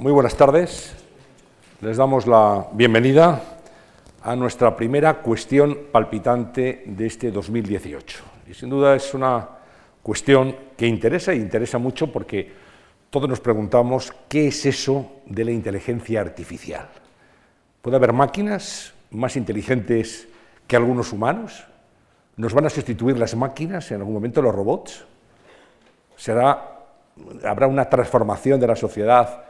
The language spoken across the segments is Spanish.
muy buenas tardes. Les damos la bienvenida a nuestra primera cuestión palpitante de este 2018. Y sin duda es una cuestión que interesa y interesa mucho porque todos nos preguntamos qué es eso de la inteligencia artificial. ¿Puede haber máquinas más inteligentes que algunos humanos? ¿Nos van a sustituir las máquinas en algún momento los robots? ¿Será, ¿Habrá una transformación de la sociedad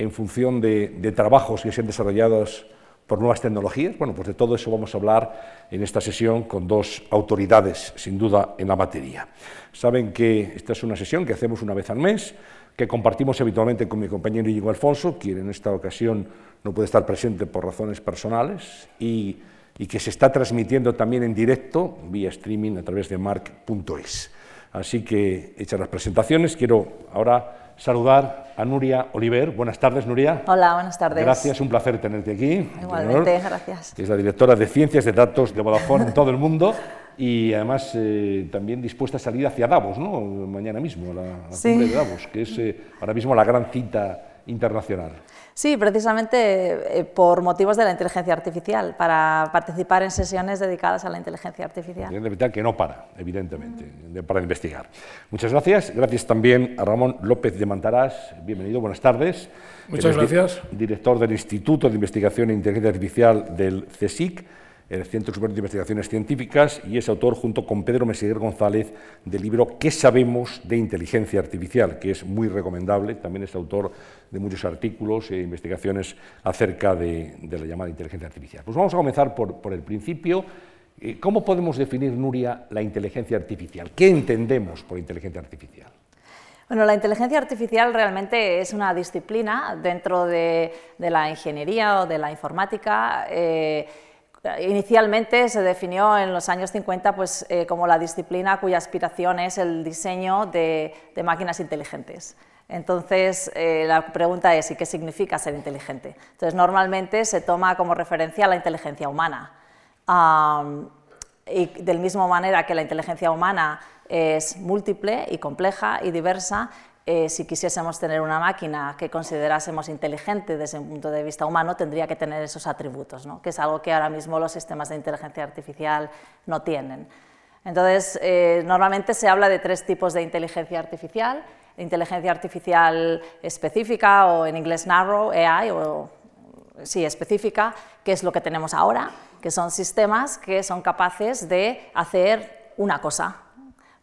en función de, trabajos que sean desarrollados por nuevas tecnologías? Bueno, pues de todo eso vamos a hablar en esta sesión con dos autoridades, sin duda, en la materia. Saben que esta es una sesión que hacemos una vez al mes, que compartimos habitualmente con mi compañero Íñigo Alfonso, quien en esta ocasión no puede estar presente por razones personales, y, y que se está transmitiendo también en directo vía streaming a través de mark.es. Así que, hechas las presentaciones, quiero ahora saludar a Nuria Oliver. Buenas tardes, Nuria. Hola, buenas tardes. Gracias, un placer tenerte aquí. Igualmente, gracias. es la directora de Ciencias de Datos de Vodafone en todo el mundo y además eh, también dispuesta a salir hacia Davos, ¿no? Mañana mismo, la, la cumbre de Davos, que es eh, ahora mismo la gran cita internacional. Sí, precisamente eh, por motivos de la inteligencia artificial, para participar en sesiones dedicadas a la inteligencia artificial. que no para, evidentemente, para investigar. Muchas gracias. Gracias también a Ramón López de Mantarás. Bienvenido, buenas tardes. Muchas gracias. Director del Instituto de Investigación e Inteligencia Artificial del CSIC el Centro Superior de Investigaciones Científicas, y es autor, junto con Pedro Meseguer González, del libro ¿Qué sabemos de inteligencia artificial?, que es muy recomendable. También es autor de muchos artículos e investigaciones acerca de, la llamada inteligencia artificial. Pues vamos a comenzar por, por el principio. Eh, ¿Cómo podemos definir, Nuria, la inteligencia artificial? ¿Qué entendemos por inteligencia artificial? Bueno, la inteligencia artificial realmente es una disciplina dentro de, la ingeniería o de la informática. Eh, Inicialmente se definió en los años 50 pues, eh, como la disciplina cuya aspiración es el diseño de, máquinas inteligentes. Entonces, eh, la pregunta es, ¿y qué significa ser inteligente? Entonces, normalmente se toma como referencia la inteligencia humana. y del mismo manera que la inteligencia humana es múltiple y compleja y diversa, eh, si quisiésemos tener una máquina que considerásemos inteligente desde un punto de vista humano, tendría que tener esos atributos, ¿no? que es algo que ahora mismo los sistemas de inteligencia artificial no tienen. Entonces, eh, normalmente se habla de tres tipos de inteligencia artificial. Inteligencia artificial específica o en inglés narrow AI, o sí, específica, que es lo que tenemos ahora, que son sistemas que son capaces de hacer una cosa,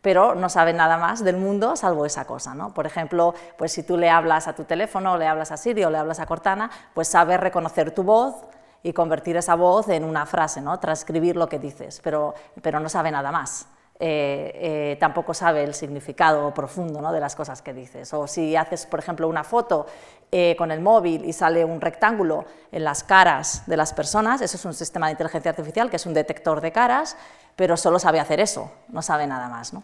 pero no sabe nada más del mundo salvo esa cosa. ¿no? Por ejemplo, pues si tú le hablas a tu teléfono, le hablas a Siri o le hablas a Cortana, pues sabe reconocer tu voz y convertir esa voz en una frase, ¿no? transcribir lo que dices, pero, pero no sabe nada más. Eh, eh, tampoco sabe el significado profundo ¿no? de las cosas que dices. O si haces, por ejemplo, una foto eh, con el móvil y sale un rectángulo en las caras de las personas, eso es un sistema de inteligencia artificial que es un detector de caras, pero solo sabe hacer eso, no sabe nada más. ¿no?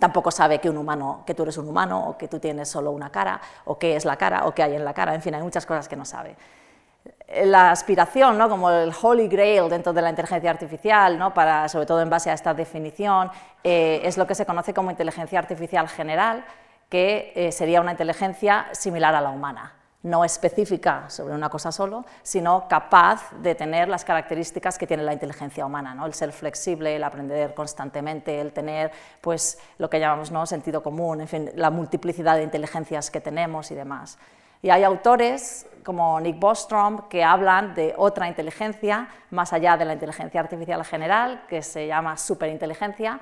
Tampoco sabe que, un humano, que tú eres un humano o que tú tienes solo una cara o qué es la cara o qué hay en la cara, en fin, hay muchas cosas que no sabe. La aspiración, ¿no? como el holy grail dentro de la inteligencia artificial, ¿no? para, sobre todo en base a esta definición, eh, es lo que se conoce como inteligencia artificial general, que eh, sería una inteligencia similar a la humana no específica sobre una cosa solo, sino capaz de tener las características que tiene la inteligencia humana, ¿no? el ser flexible, el aprender constantemente, el tener pues, lo que llamamos ¿no? sentido común, en fin, la multiplicidad de inteligencias que tenemos y demás. Y hay autores como Nick Bostrom que hablan de otra inteligencia más allá de la inteligencia artificial general, que se llama superinteligencia,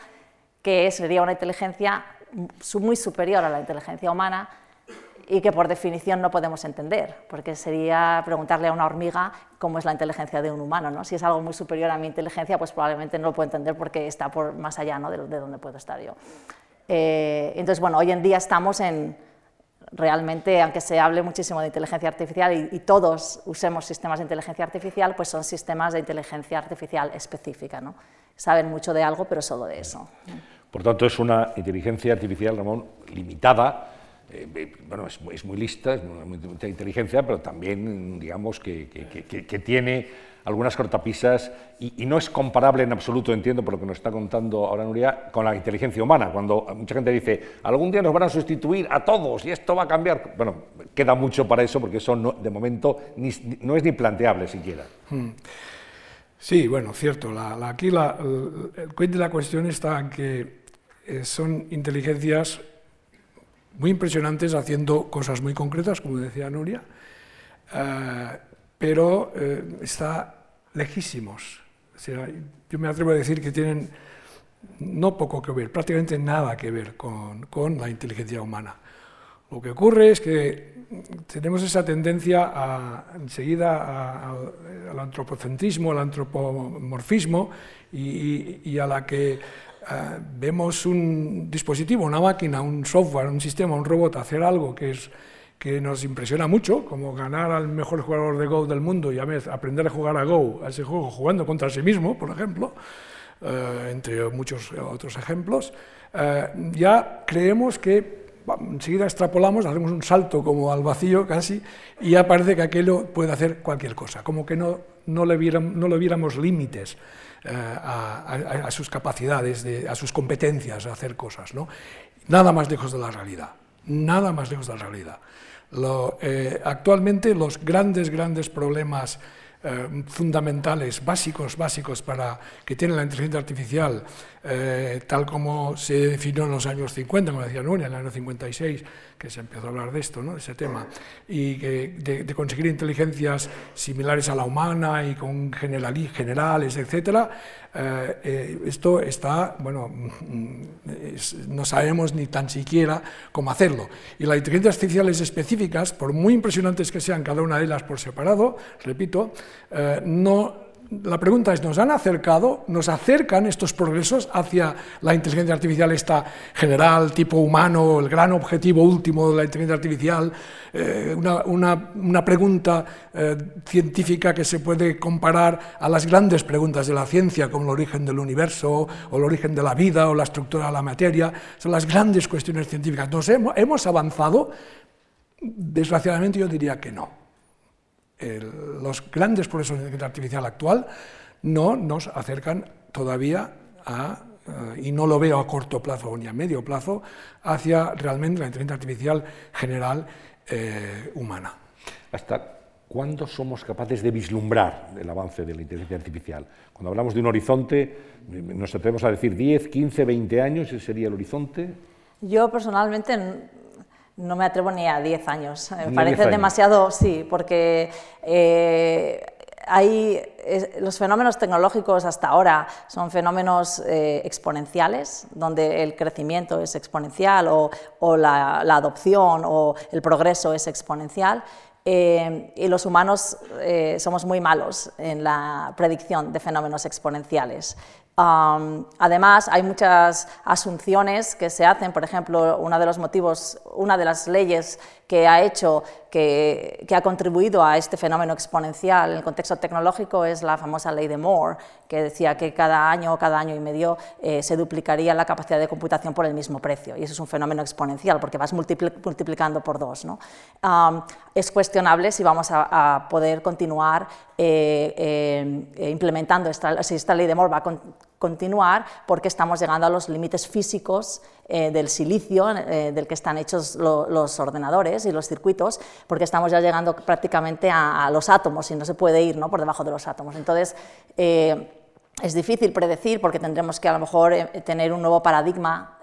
que sería una inteligencia muy superior a la inteligencia humana, y que por definición no podemos entender, porque sería preguntarle a una hormiga cómo es la inteligencia de un humano. ¿no? Si es algo muy superior a mi inteligencia, pues probablemente no lo puedo entender porque está por más allá ¿no? de, de donde puedo estar yo. Eh, entonces, bueno, hoy en día estamos en, realmente, aunque se hable muchísimo de inteligencia artificial y, y, todos usemos sistemas de inteligencia artificial, pues son sistemas de inteligencia artificial específica. ¿no? Saben mucho de algo, pero solo de eso. Por tanto, es una inteligencia artificial, Ramón, limitada eh, eh, bueno, es, muy lista, es mucha inteligencia, pero también, digamos, que, tiene algunas cortapisas y, no es comparable en absoluto, entiendo por lo que nos está contando ahora Nuria, con la inteligencia humana. Cuando mucha gente dice, algún día nos van a sustituir a todos y esto va a cambiar. Bueno, queda mucho para eso porque eso no, de momento no es ni planteable siquiera. Hmm. Sí, bueno, cierto. aquí el, el la cuestión está en que eh, son inteligencias muy impresionantes haciendo cosas muy concretas, como decía Nuria, eh, pero eh, está lejísimos. yo me atrevo a decir que tienen no poco que ver, prácticamente nada que ver con, con la inteligencia humana. Lo que ocurre es que tenemos esa tendencia a, enseguida al antropocentrismo, al antropomorfismo y, a la que eh, vemos un dispositivo, una máquina, un software, un sistema, un robot hacer algo que, es, que nos impresiona mucho, como ganar al mejor jugador de Go del mundo y a vez aprender a jugar a Go, a ese juego, jugando contra sí mismo, por ejemplo, eh, entre muchos otros ejemplos, eh, ya creemos que enseguida extrapolamos, hacemos un salto como al vacío casi, y ya parece que aquello puede hacer cualquier cosa, como que no, no, le, viéramos, no le viéramos límites eh, a, sus capacidades, a sus competencias a hacer cosas. ¿no? Nada más lejos de la realidad, nada más lejos de la realidad. Eh, actualmente los grandes, grandes problemas eh, fundamentales, básicos, básicos para que tiene la inteligencia artificial, eh, tal como se definió en los años 50, como decía Nuria, en el año 56, que se empezó a hablar de esto, ¿no? ese tema, y que de, conseguir inteligencias similares a la humana y con generales, etc., eh, esto está, bueno, mm, no sabemos ni tan siquiera cómo hacerlo. Y las inteligencias artificiales específicas, por muy impresionantes que sean cada una de ellas por separado, repito, eh, no la pregunta es, ¿nos han acercado, nos acercan estos progresos hacia la inteligencia artificial esta general, tipo humano, el gran objetivo último de la inteligencia artificial? Eh, una, pregunta eh, científica que se puede comparar a las grandes preguntas de la ciencia, como el origen del universo, o el origen de la vida, o la estructura de la materia. Son las grandes cuestiones científicas. ¿Nos hemos avanzado? Desgraciadamente yo diría que no los grandes progresos de inteligencia artificial actual no nos acercan todavía a, eh, y no lo veo a corto plazo ni a medio plazo, hacia realmente la inteligencia artificial general eh, humana. ¿Hasta cuándo somos capaces de vislumbrar el avance de la inteligencia artificial? Cuando hablamos de un horizonte, ¿nos atrevemos a decir 10, 15, 20 años? ¿Ese sería el horizonte? Yo personalmente no me atrevo ni a 10 años. Me parece demasiado, sí, porque eh, hay, los fenómenos tecnológicos hasta ahora son fenómenos eh, exponenciales, donde el crecimiento es exponencial o, la, adopción o el progreso es exponencial. Eh, y los humanos somos muy malos en la predicción de fenómenos exponenciales además, hay muchas asunciones que se hacen, por ejemplo, uno de los motivos, una de las leyes que ha hecho, que, ha contribuido a este fenómeno exponencial en el contexto tecnológico es la famosa ley de Moore, que decía que cada año o cada año y medio eh, se duplicaría la capacidad de computación por el mismo precio. Y eso es un fenómeno exponencial, porque vas multiplicando por dos. ¿no? es cuestionable si vamos a, poder continuar eh, eh, implementando esta, ley de Moore continuar porque estamos llegando a los límites físicos eh, del silicio eh, del que están hechos los ordenadores y los circuitos, porque estamos ya llegando prácticamente a, los átomos y no se puede ir ¿no? por debajo de los átomos. Entonces, eh, es difícil predecir porque tendremos que a lo mejor tener un nuevo paradigma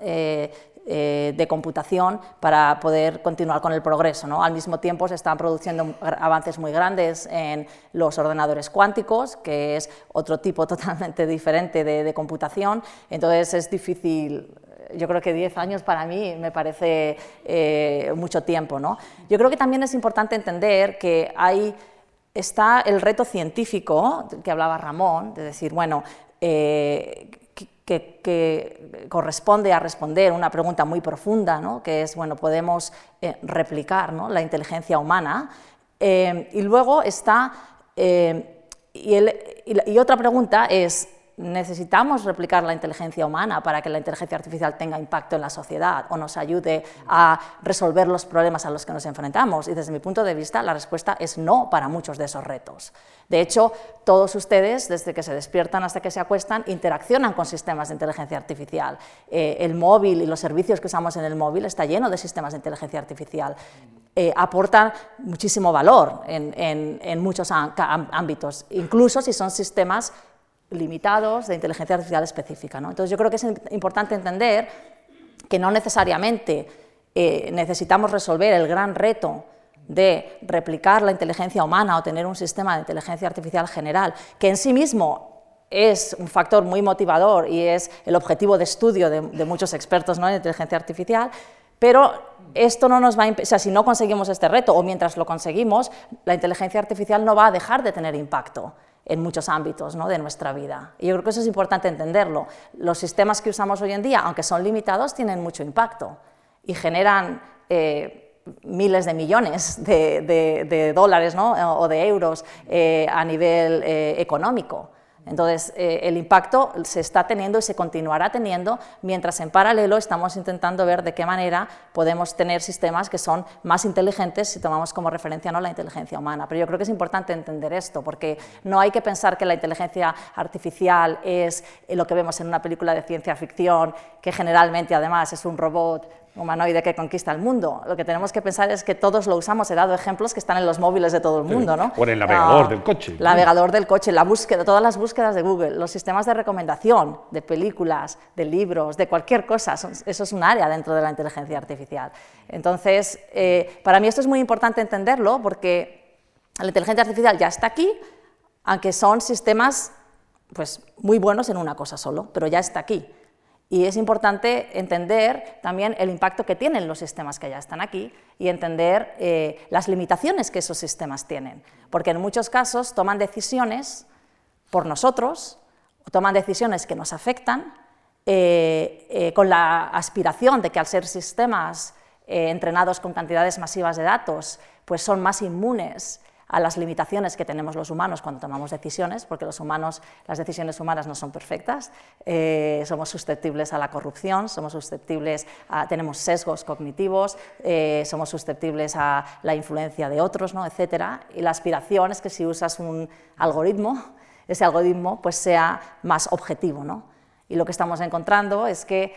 de computación para poder continuar con el progreso. ¿no? Al mismo tiempo se están produciendo avances muy grandes en los ordenadores cuánticos, que es otro tipo totalmente diferente de, computación, entonces es difícil yo creo que 10 años para mí me parece eh, mucho tiempo. ¿no? Yo creo que también es importante entender que hay, está el reto científico que hablaba Ramón, de decir, bueno, eh, que, corresponde a responder una pregunta muy profunda, ¿no? que es, bueno, podemos eh, replicar ¿no? la inteligencia humana. Eh, y luego está, eh, y, y, otra pregunta es, necesitamos replicar la inteligencia humana para que la inteligencia artificial tenga impacto en la sociedad o nos ayude a resolver los problemas a los que nos enfrentamos. Y desde mi punto de vista, la respuesta es no para muchos de esos retos. De hecho, todos ustedes, desde que se despiertan hasta que se acuestan, interaccionan con sistemas de inteligencia artificial. Eh, el móvil y los servicios que usamos en el móvil está lleno de sistemas de inteligencia artificial. Eh, aportan muchísimo valor en, muchos ámbitos, incluso si son sistemas limitados de inteligencia artificial específica. Entonces yo creo que es importante entender que no necesariamente eh, necesitamos resolver el gran reto de replicar la inteligencia humana o tener un sistema de inteligencia artificial general, que en sí mismo es un factor muy motivador y es el objetivo de estudio de, muchos expertos ¿no? en inteligencia artificial, pero esto no nos va a o sea, si no conseguimos este reto o mientras lo conseguimos, la inteligencia artificial no va a dejar de tener impacto en muchos ámbitos ¿no? de nuestra vida. Y yo creo que eso es importante entenderlo. Los sistemas que usamos hoy en día, aunque son limitados, tienen mucho impacto y generan eh, miles de millones de, dólares o de euros eh, a nivel eh, económico. Entonces, eh, el impacto se está teniendo y se continuará teniendo, mientras en paralelo estamos intentando ver de qué manera podemos tener sistemas que son más inteligentes si tomamos como referencia ¿no? la inteligencia humana. Pero yo creo que es importante entender esto, porque no hay que pensar que la inteligencia artificial es lo que vemos en una película de ciencia ficción, que generalmente además es un robot humanoide que conquista el mundo. Lo que tenemos que pensar es que todos lo usamos. He dado ejemplos que están en los móviles de todo el mundo, ¿no? O en el navegador ah, del coche. El navegador del coche, la búsqueda, todas las búsquedas de Google, los sistemas de recomendación de películas, de libros, de cualquier cosa. Eso es un área dentro de la inteligencia artificial. Entonces, eh, para mí esto es muy importante entenderlo porque la inteligencia artificial ya está aquí, aunque son sistemas pues, muy buenos en una cosa solo, pero ya está aquí. Y es importante entender también el impacto que tienen los sistemas que ya están aquí y entender eh, las limitaciones que esos sistemas tienen, porque en muchos casos toman decisiones por nosotros, toman decisiones que nos afectan, eh, eh, con la aspiración de que al ser sistemas entrenados con cantidades masivas de datos, pues son más inmunes a las limitaciones que tenemos los humanos cuando tomamos decisiones, porque los humanos, las decisiones humanas no son perfectas, eh, somos susceptibles a la corrupción, somos susceptibles a, tenemos sesgos cognitivos, eh, somos susceptibles a la influencia de otros, ¿no? etcétera, y la aspiración es que si usas un algoritmo, ese algoritmo pues sea más objetivo, ¿no? Y lo que estamos encontrando es que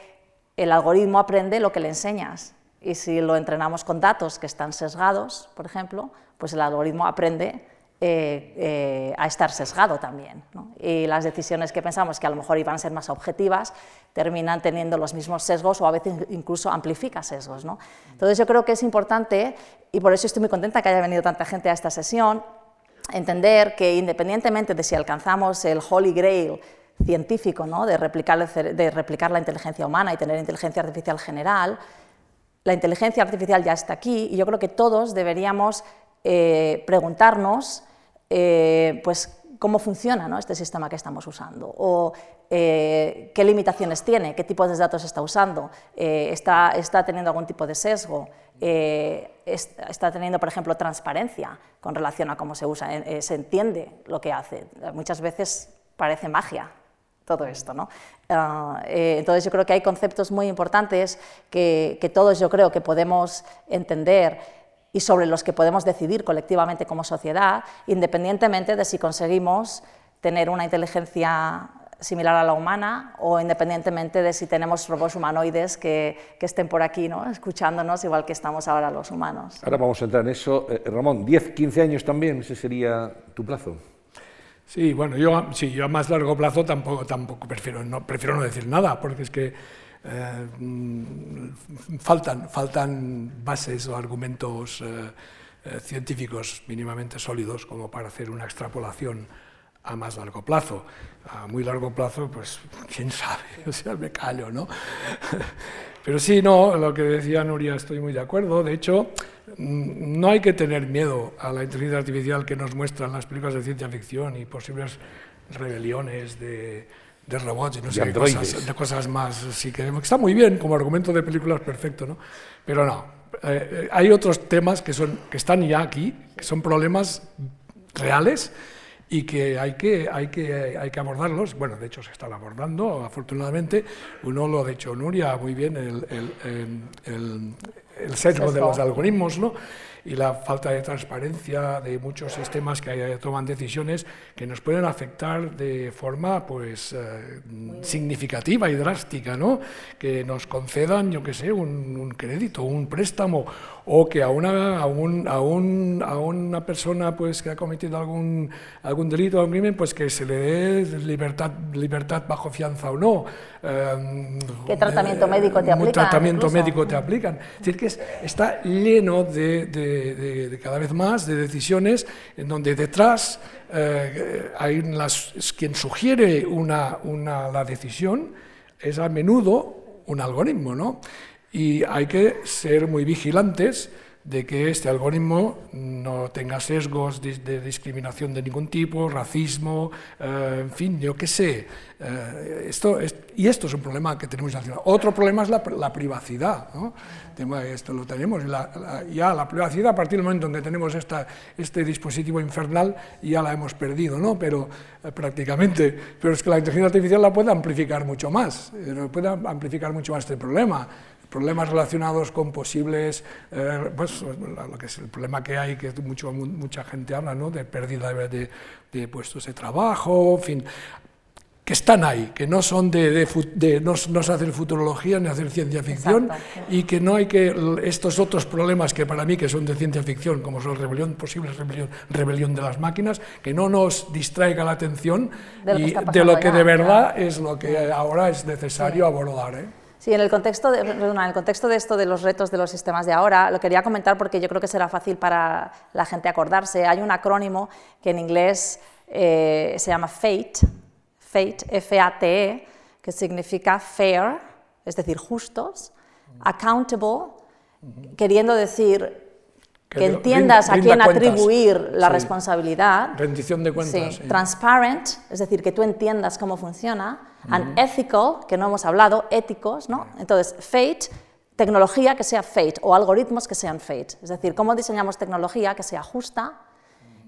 el algoritmo aprende lo que le enseñas, y si lo entrenamos con datos que están sesgados, por ejemplo, pues el algoritmo aprende eh, eh, a estar sesgado también. Y las decisiones que pensamos que a lo mejor iban a ser más objetivas terminan teniendo los mismos sesgos o a veces incluso amplifica sesgos. ¿no? Entonces yo creo que es importante, y por eso estoy muy contenta que haya venido tanta gente a esta sesión, entender que independientemente de si alcanzamos el holy grail científico ¿no? de, replicar, de replicar la inteligencia humana y tener inteligencia artificial general, la inteligencia artificial ya está aquí y yo creo que todos deberíamos eh, preguntarnos eh, pues, cómo funciona este sistema que estamos usando o eh, qué limitaciones tiene, qué tipos de datos está usando, está, está, teniendo algún tipo de sesgo, está teniendo, por ejemplo, transparencia con relación a cómo se usa, se entiende lo que hace. Muchas veces parece magia todo esto. ¿no? Ah, entonces yo creo que hay conceptos muy importantes que, que todos yo creo que podemos entender y sobre los que podemos decidir colectivamente como sociedad, independientemente de si conseguimos tener una inteligencia similar a la humana o independientemente de si tenemos robots humanoides que, que estén por aquí, ¿no? escuchándonos igual que estamos ahora los humanos. Ahora vamos a entrar en eso. Eh, Ramón, 10, 15 años también, ese sería tu plazo. Sí, bueno, yo, sí, yo a más largo plazo tampoco, tampoco prefiero, no, prefiero no decir nada, porque es que eh, faltan, faltan bases o argumentos eh, eh, científicos mínimamente sólidos como para hacer una extrapolación a más largo plazo. A muy largo plazo, pues quién sabe, o sea, me callo, ¿no? Pero sí, no, lo que decía Nuria estoy muy de acuerdo. De hecho, mm, no hay que tener miedo a la inteligencia artificial que nos muestran las películas de ciencia ficción y posibles rebeliones de, de robots y no sé qué cosas, de cosas más. Sí, que está muy bien como argumento de películas, perfecto, ¿no? Pero no, eh, hay otros temas que, son, que están ya aquí, que son problemas reales y que hay que, hay que, hay que abordarlos. Bueno, de hecho se están abordando, afortunadamente. Uno lo ha dicho Nuria muy bien, el, el, el, el sesgo de los algoritmos, ¿no? Y la falta de transparencia de muchos sistemas que toman decisiones que nos pueden afectar de forma pues eh, significativa y drástica, ¿no? Que nos concedan, yo qué sé, un, un crédito, un préstamo o que a una, a, un, a, un, a una persona pues, que ha cometido algún, algún delito o algún crimen, pues que se le dé libertad, libertad bajo fianza o no. Em, ¿Qué tratamiento médico te aplican? ¿Qué tratamiento médico te aplican? Es decir, que está lleno de, de, de, cada vez más de decisiones en donde detrás eh, hay quien sugiere una, una, la decisión es a menudo un algoritmo, ¿no? y hay que ser muy vigilantes de que este algoritmo no tenga sesgos de, discriminación de ningún tipo, racismo, eh, en fin, yo qué sé. Eh, esto es, y esto es un problema que tenemos en la Otro problema es la, privacidad. ¿no? Esto lo tenemos. ya la privacidad, a partir del momento en que tenemos esta, este dispositivo infernal, ya la hemos perdido, ¿no? pero eh, prácticamente. Pero es que la inteligencia artificial la puede amplificar mucho más, puede amplificar mucho más este problema problemas relacionados con posibles, eh, pues lo que es el problema que hay, que mucho, mucha gente habla, ¿no? de pérdida de, de, puestos de trabajo, en fin, que están ahí, que no son de, de no, no, se hacer futurología ni hacer ciencia ficción y que no hay que estos otros problemas que para mí que son de ciencia ficción, como son rebelión, posible rebelión, rebelión de las máquinas, que no nos distraiga la atención de y de, lo que de verdad es lo que ahora es necesario abordar. ¿eh? Sí, en el, contexto de, en el contexto de esto de los retos de los sistemas de ahora, lo quería comentar porque yo creo que será fácil para la gente acordarse. Hay un acrónimo que en inglés eh, se llama FATE, FATE, F-A-T-E, que significa fair, es decir, justos, accountable, queriendo decir que, entiendas a quién atribuir la responsabilidad. Rendición de cuentas. Sí. Transparent, es decir, que tú entiendas cómo funciona. And ethical, que no hemos hablado, éticos, ¿no? Entonces, fate, tecnología que sea fate o algoritmos que sean fate. Es decir, cómo diseñamos tecnología que sea justa,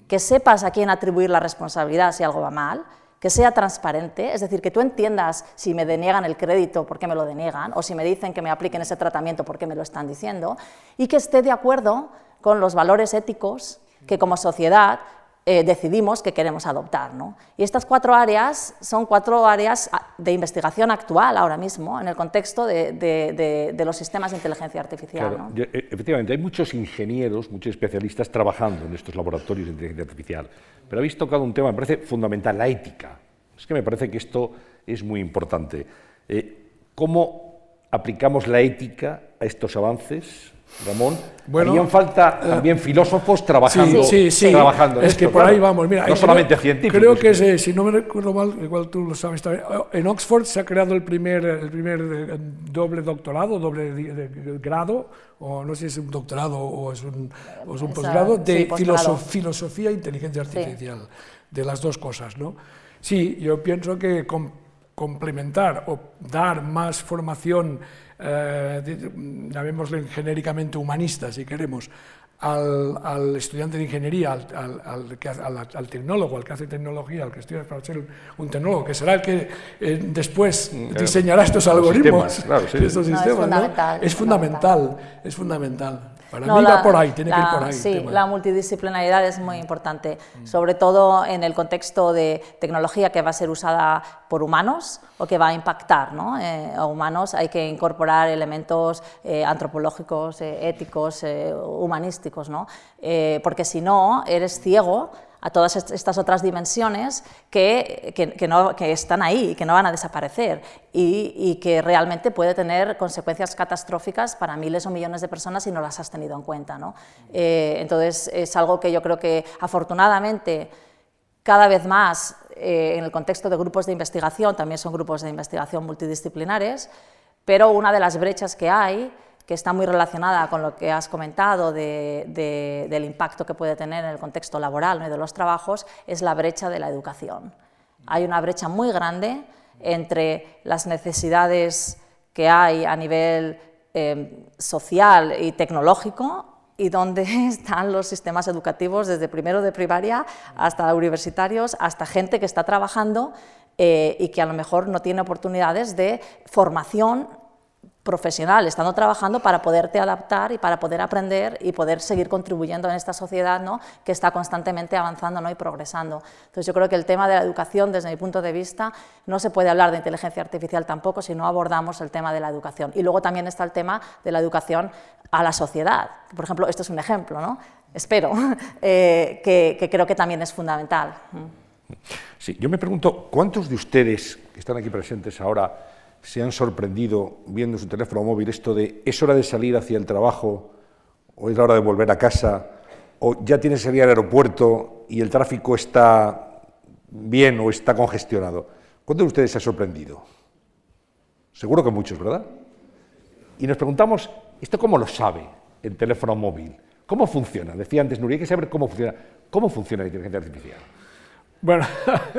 que sepas a quién atribuir la responsabilidad si algo va mal, que sea transparente, es decir, que tú entiendas si me deniegan el crédito, por qué me lo deniegan, o si me dicen que me apliquen ese tratamiento, por qué me lo están diciendo, y que esté de acuerdo con los valores éticos que como sociedad eh, decidimos que queremos adoptar. ¿no? Y estas cuatro áreas son cuatro áreas ah, de investigación actual ahora mismo en el contexto de, de, los sistemas de inteligencia artificial. ¿no? E, efectivamente, hay muchos ingenieros, muchos especialistas trabajando en estos laboratorios de inteligencia artificial, pero habéis tocado un tema, me parece fundamental, la ética. Es que me parece que esto es muy importante. Eh, ¿Cómo aplicamos la ética a estos avances? Ramón, bueno, harían falta eh, también filósofos trabajando, sí, sí, trabajando es que por ahí vamos. Mira, no solamente científicos. Creo que, si no me recuerdo mal, igual tú lo sabes también, en Oxford se ha creado el primer, el primer eh, doble doctorado, doble grado, o no sé si es un doctorado o es un, o es un posgrado, de filosofía e inteligencia artificial, de las dos cosas. ¿no? Sí, yo pienso que complementar o dar más formación eh, llamémosle genéricamente humanista, si queremos, al, estudiante de ingeniería, al, al, tecnólogo, al que hace tecnología, al que estudia para ser un tecnólogo, que será el que eh, después diseñará estos algoritmos, estos sistemas, es fundamental, es fundamental. Para mí va por ahí, tiene que ir por ahí. Sí, la multidisciplinaridad es muy importante, mm. sobre todo en el contexto de tecnología que va a ser usada por humanos o que va a impactar ¿no? Eh, a humanos. Hay que incorporar elementos eh, antropológicos, eh, éticos, humanísticos, ¿no? porque si no, eres ciego a todas estas otras dimensiones que, que, están ahí y que no van a desaparecer y, y, que realmente puede tener consecuencias catastróficas para miles o millones de personas si no las has tenido en cuenta. ¿no? Eh, entonces, es algo que yo creo que afortunadamente cada vez más eh, en el contexto de grupos de investigación, también son grupos de investigación multidisciplinares, pero una de las brechas que hay que está muy relacionada con lo que has comentado del impacto que puede tener en el contexto laboral y de los trabajos, es la brecha de la educación. Hay una brecha muy grande entre las necesidades que hay a nivel eh, social y tecnológico y dónde están los sistemas educativos desde primero de primaria hasta universitarios, hasta gente que está trabajando eh, y que a lo mejor no tiene oportunidades de formación profesional, estando trabajando para poderte adaptar y para poder aprender y poder seguir contribuyendo en esta sociedad ¿no? que está constantemente avanzando ¿no? y progresando. Entonces yo creo que el tema de la educación, desde mi punto de vista, no se puede hablar de inteligencia artificial tampoco si no abordamos el tema de la educación. Y luego también está el tema de la educación a la sociedad. Por ejemplo, esto es un ejemplo, ¿no? espero, eh, que, que creo que también es fundamental. Sí, yo me pregunto, ¿cuántos de ustedes que están aquí presentes ahora se han sorprendido viendo su teléfono móvil esto de es hora de salir hacia el trabajo o es la hora de volver a casa o ya tienes que salir al aeropuerto y el tráfico está bien o está congestionado. ¿Cuántos de ustedes se han sorprendido? Seguro que muchos, ¿verdad? Y nos preguntamos, ¿esto cómo lo sabe el teléfono móvil? ¿Cómo funciona? Decía antes Nuria, hay que saber cómo funciona. ¿Cómo funciona la inteligencia artificial? Bueno,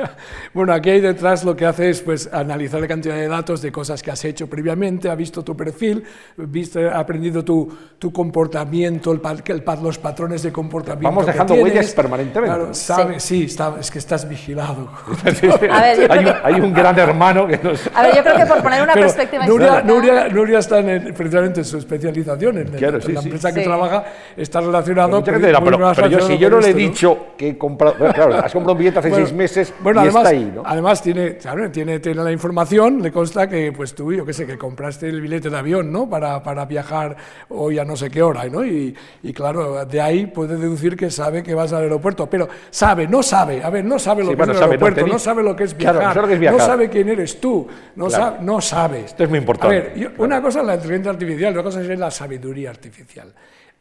bueno, aquí hay detrás lo que hace es pues, analizar la cantidad de datos de cosas que has hecho previamente, ha visto tu perfil, visto, ha aprendido tu, tu comportamiento, el, el, los patrones de comportamiento. Vamos dejando huellas permanentemente. Claro, sabe, sí, sí está, es que estás vigilado. A ver, hay, un, hay, un, gran hermano que nos... A ver, yo creo que por poner una Pero perspectiva Nuria, Nuria, Nuria, está en precisamente en su especialización, en, claro, sí, la empresa sí. que trabaja, está relacionado con... Pero, pero, pero yo, si yo no le he dicho que he comprado... Claro, has comprado un billete hace seis meses bueno, y además, está ahí, ¿no? Además tiene, claro, tiene, tiene, la información, le consta que pues tú, yo qué sé, que compraste el billete de avión, ¿no? Para, para viajar hoy a no sé qué hora, ¿no? Y, y, claro, de ahí puede deducir que sabe que vas al aeropuerto, pero sabe, no sabe, a ver, no sabe lo sí, que bueno, es el sabe, aeropuerto, no, no, sabe lo que es viajar, claro, no, que es viajar. no, sabe quién eres tú, no, claro. sabe, no sabe. Esto es muy importante. A ver, yo, una cosa es la inteligencia artificial, otra cosa es la sabiduría artificial.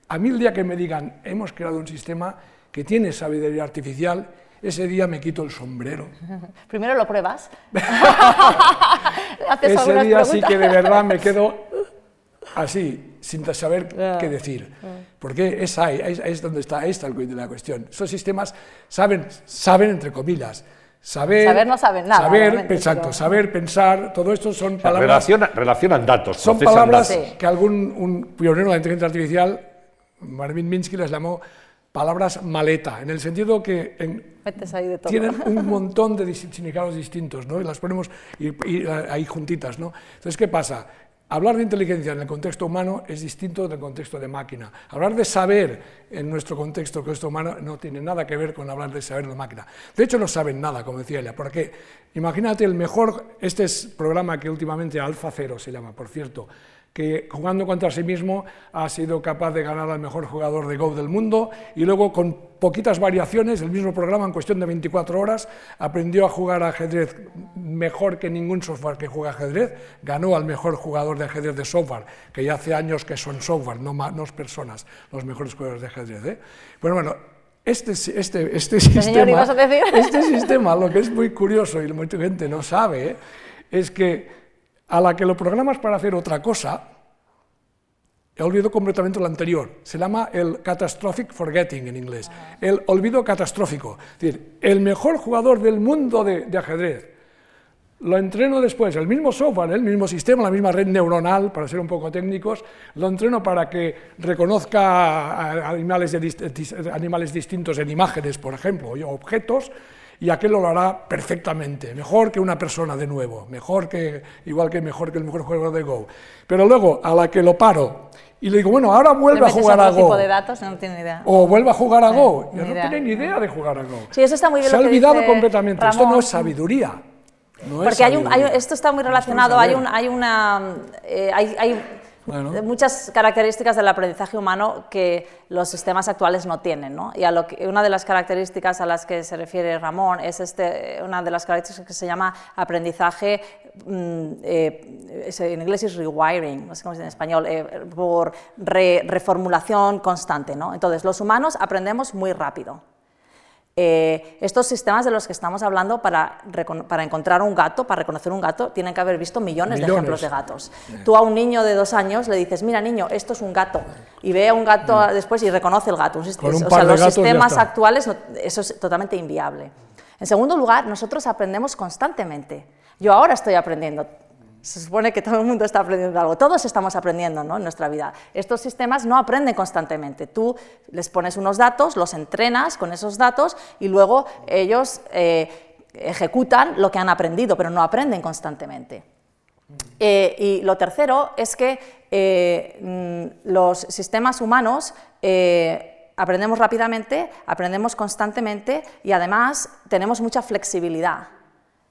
A mí el día que me digan, hemos creado un sistema que tiene sabiduría artificial, ese día me quito el sombrero. Primero lo pruebas. ese día sí que de verdad me quedo así, sin saber qué decir. Porque es ahí, es, donde está, ahí está el de la cuestión. Esos sistemas saben, saben entre comillas, Saber, saber, no saben nada. Saber, exacto, pero... saber, pensar, todo esto son palabras. Relaciona, relacionan datos. Son palabras datos. que algún un pionero de la inteligencia artificial, Marvin Minsky, les llamó palabras maleta, en el sentido que en, tienen un montón de significados distintos, ¿no? Y las ponemos y, y, ahí juntitas, ¿no? Entonces, ¿qué pasa? Hablar de inteligencia en el contexto humano es distinto del contexto de máquina. Hablar de saber en nuestro contexto, contexto humano, no tiene nada que ver con hablar de saber de máquina. De hecho, no saben nada, como decía ella, porque imagínate el mejor, este es programa que últimamente Alfa Cero se llama, por cierto, que jugando contra sí mismo ha sido capaz de ganar al mejor jugador de Go del mundo y luego con poquitas variaciones, el mismo programa en cuestión de 24 horas, aprendió a jugar ajedrez mejor que ningún software que juega ajedrez, ganó al mejor jugador de ajedrez de software, que ya hace años que son software, no, no personas, los mejores jugadores de ajedrez. ¿eh? Bueno, bueno, este, este, este, sistema, este sistema, lo que es muy curioso y mucha gente no sabe, ¿eh? es que a la que lo programas para hacer otra cosa, he olvidado completamente lo anterior. Se llama el catastrophic forgetting en inglés, el olvido catastrófico. Es decir, el mejor jugador del mundo de, de, ajedrez, lo entreno después, el mismo software, el mismo sistema, la misma red neuronal, para ser un poco técnicos, lo entreno para que reconozca animales, de, animales distintos en imágenes, por ejemplo, o objetos, y aquel lo hará perfectamente, mejor que una persona de nuevo, mejor que, igual que mejor que el mejor jugador de Go. Pero luego, a la que lo paro y le digo, bueno, ahora vuelve a jugar a Go. tipo de datos, no tiene idea. O vuelve a jugar a Go. Yo no tiene ni idea de jugar a Go. Sí, eso está muy bien Se ha olvidado completamente. Ramón. Esto no es sabiduría. No Porque es hay un, hay, esto está muy relacionado, hay, un, hay una... Eh, hay, hay bueno. muchas características del aprendizaje humano que los sistemas actuales no tienen. ¿no? Y a lo que, una de las características a las que se refiere Ramón es este, una de las características que se llama aprendizaje, mm, eh, en inglés es rewiring, no sé cómo dice en español, eh, por re, reformulación constante. ¿no? Entonces, los humanos aprendemos muy rápido. Eh, estos sistemas de los que estamos hablando para, para, encontrar un gato, para reconocer un gato, tienen que haber visto millones, millones. de ejemplos de gatos. Tú a un niño de dos años le dices, mira niño, esto es un gato, y ve a un gato sí. después y reconoce el gato. Un Con un o sea, los sistemas actuales, eso es totalmente inviable. En segundo lugar, nosotros aprendemos constantemente. Yo ahora estoy aprendiendo Se supone que todo el mundo está aprendiendo algo, todos estamos aprendiendo ¿no? en nuestra vida. Estos sistemas no aprenden constantemente. Tú les pones unos datos, los entrenas con esos datos y luego ellos eh, ejecutan lo que han aprendido, pero no aprenden constantemente. Eh, y lo tercero es que eh, mm, los sistemas humanos aprendemos rápidamente, aprendemos constantemente y además tenemos mucha flexibilidad.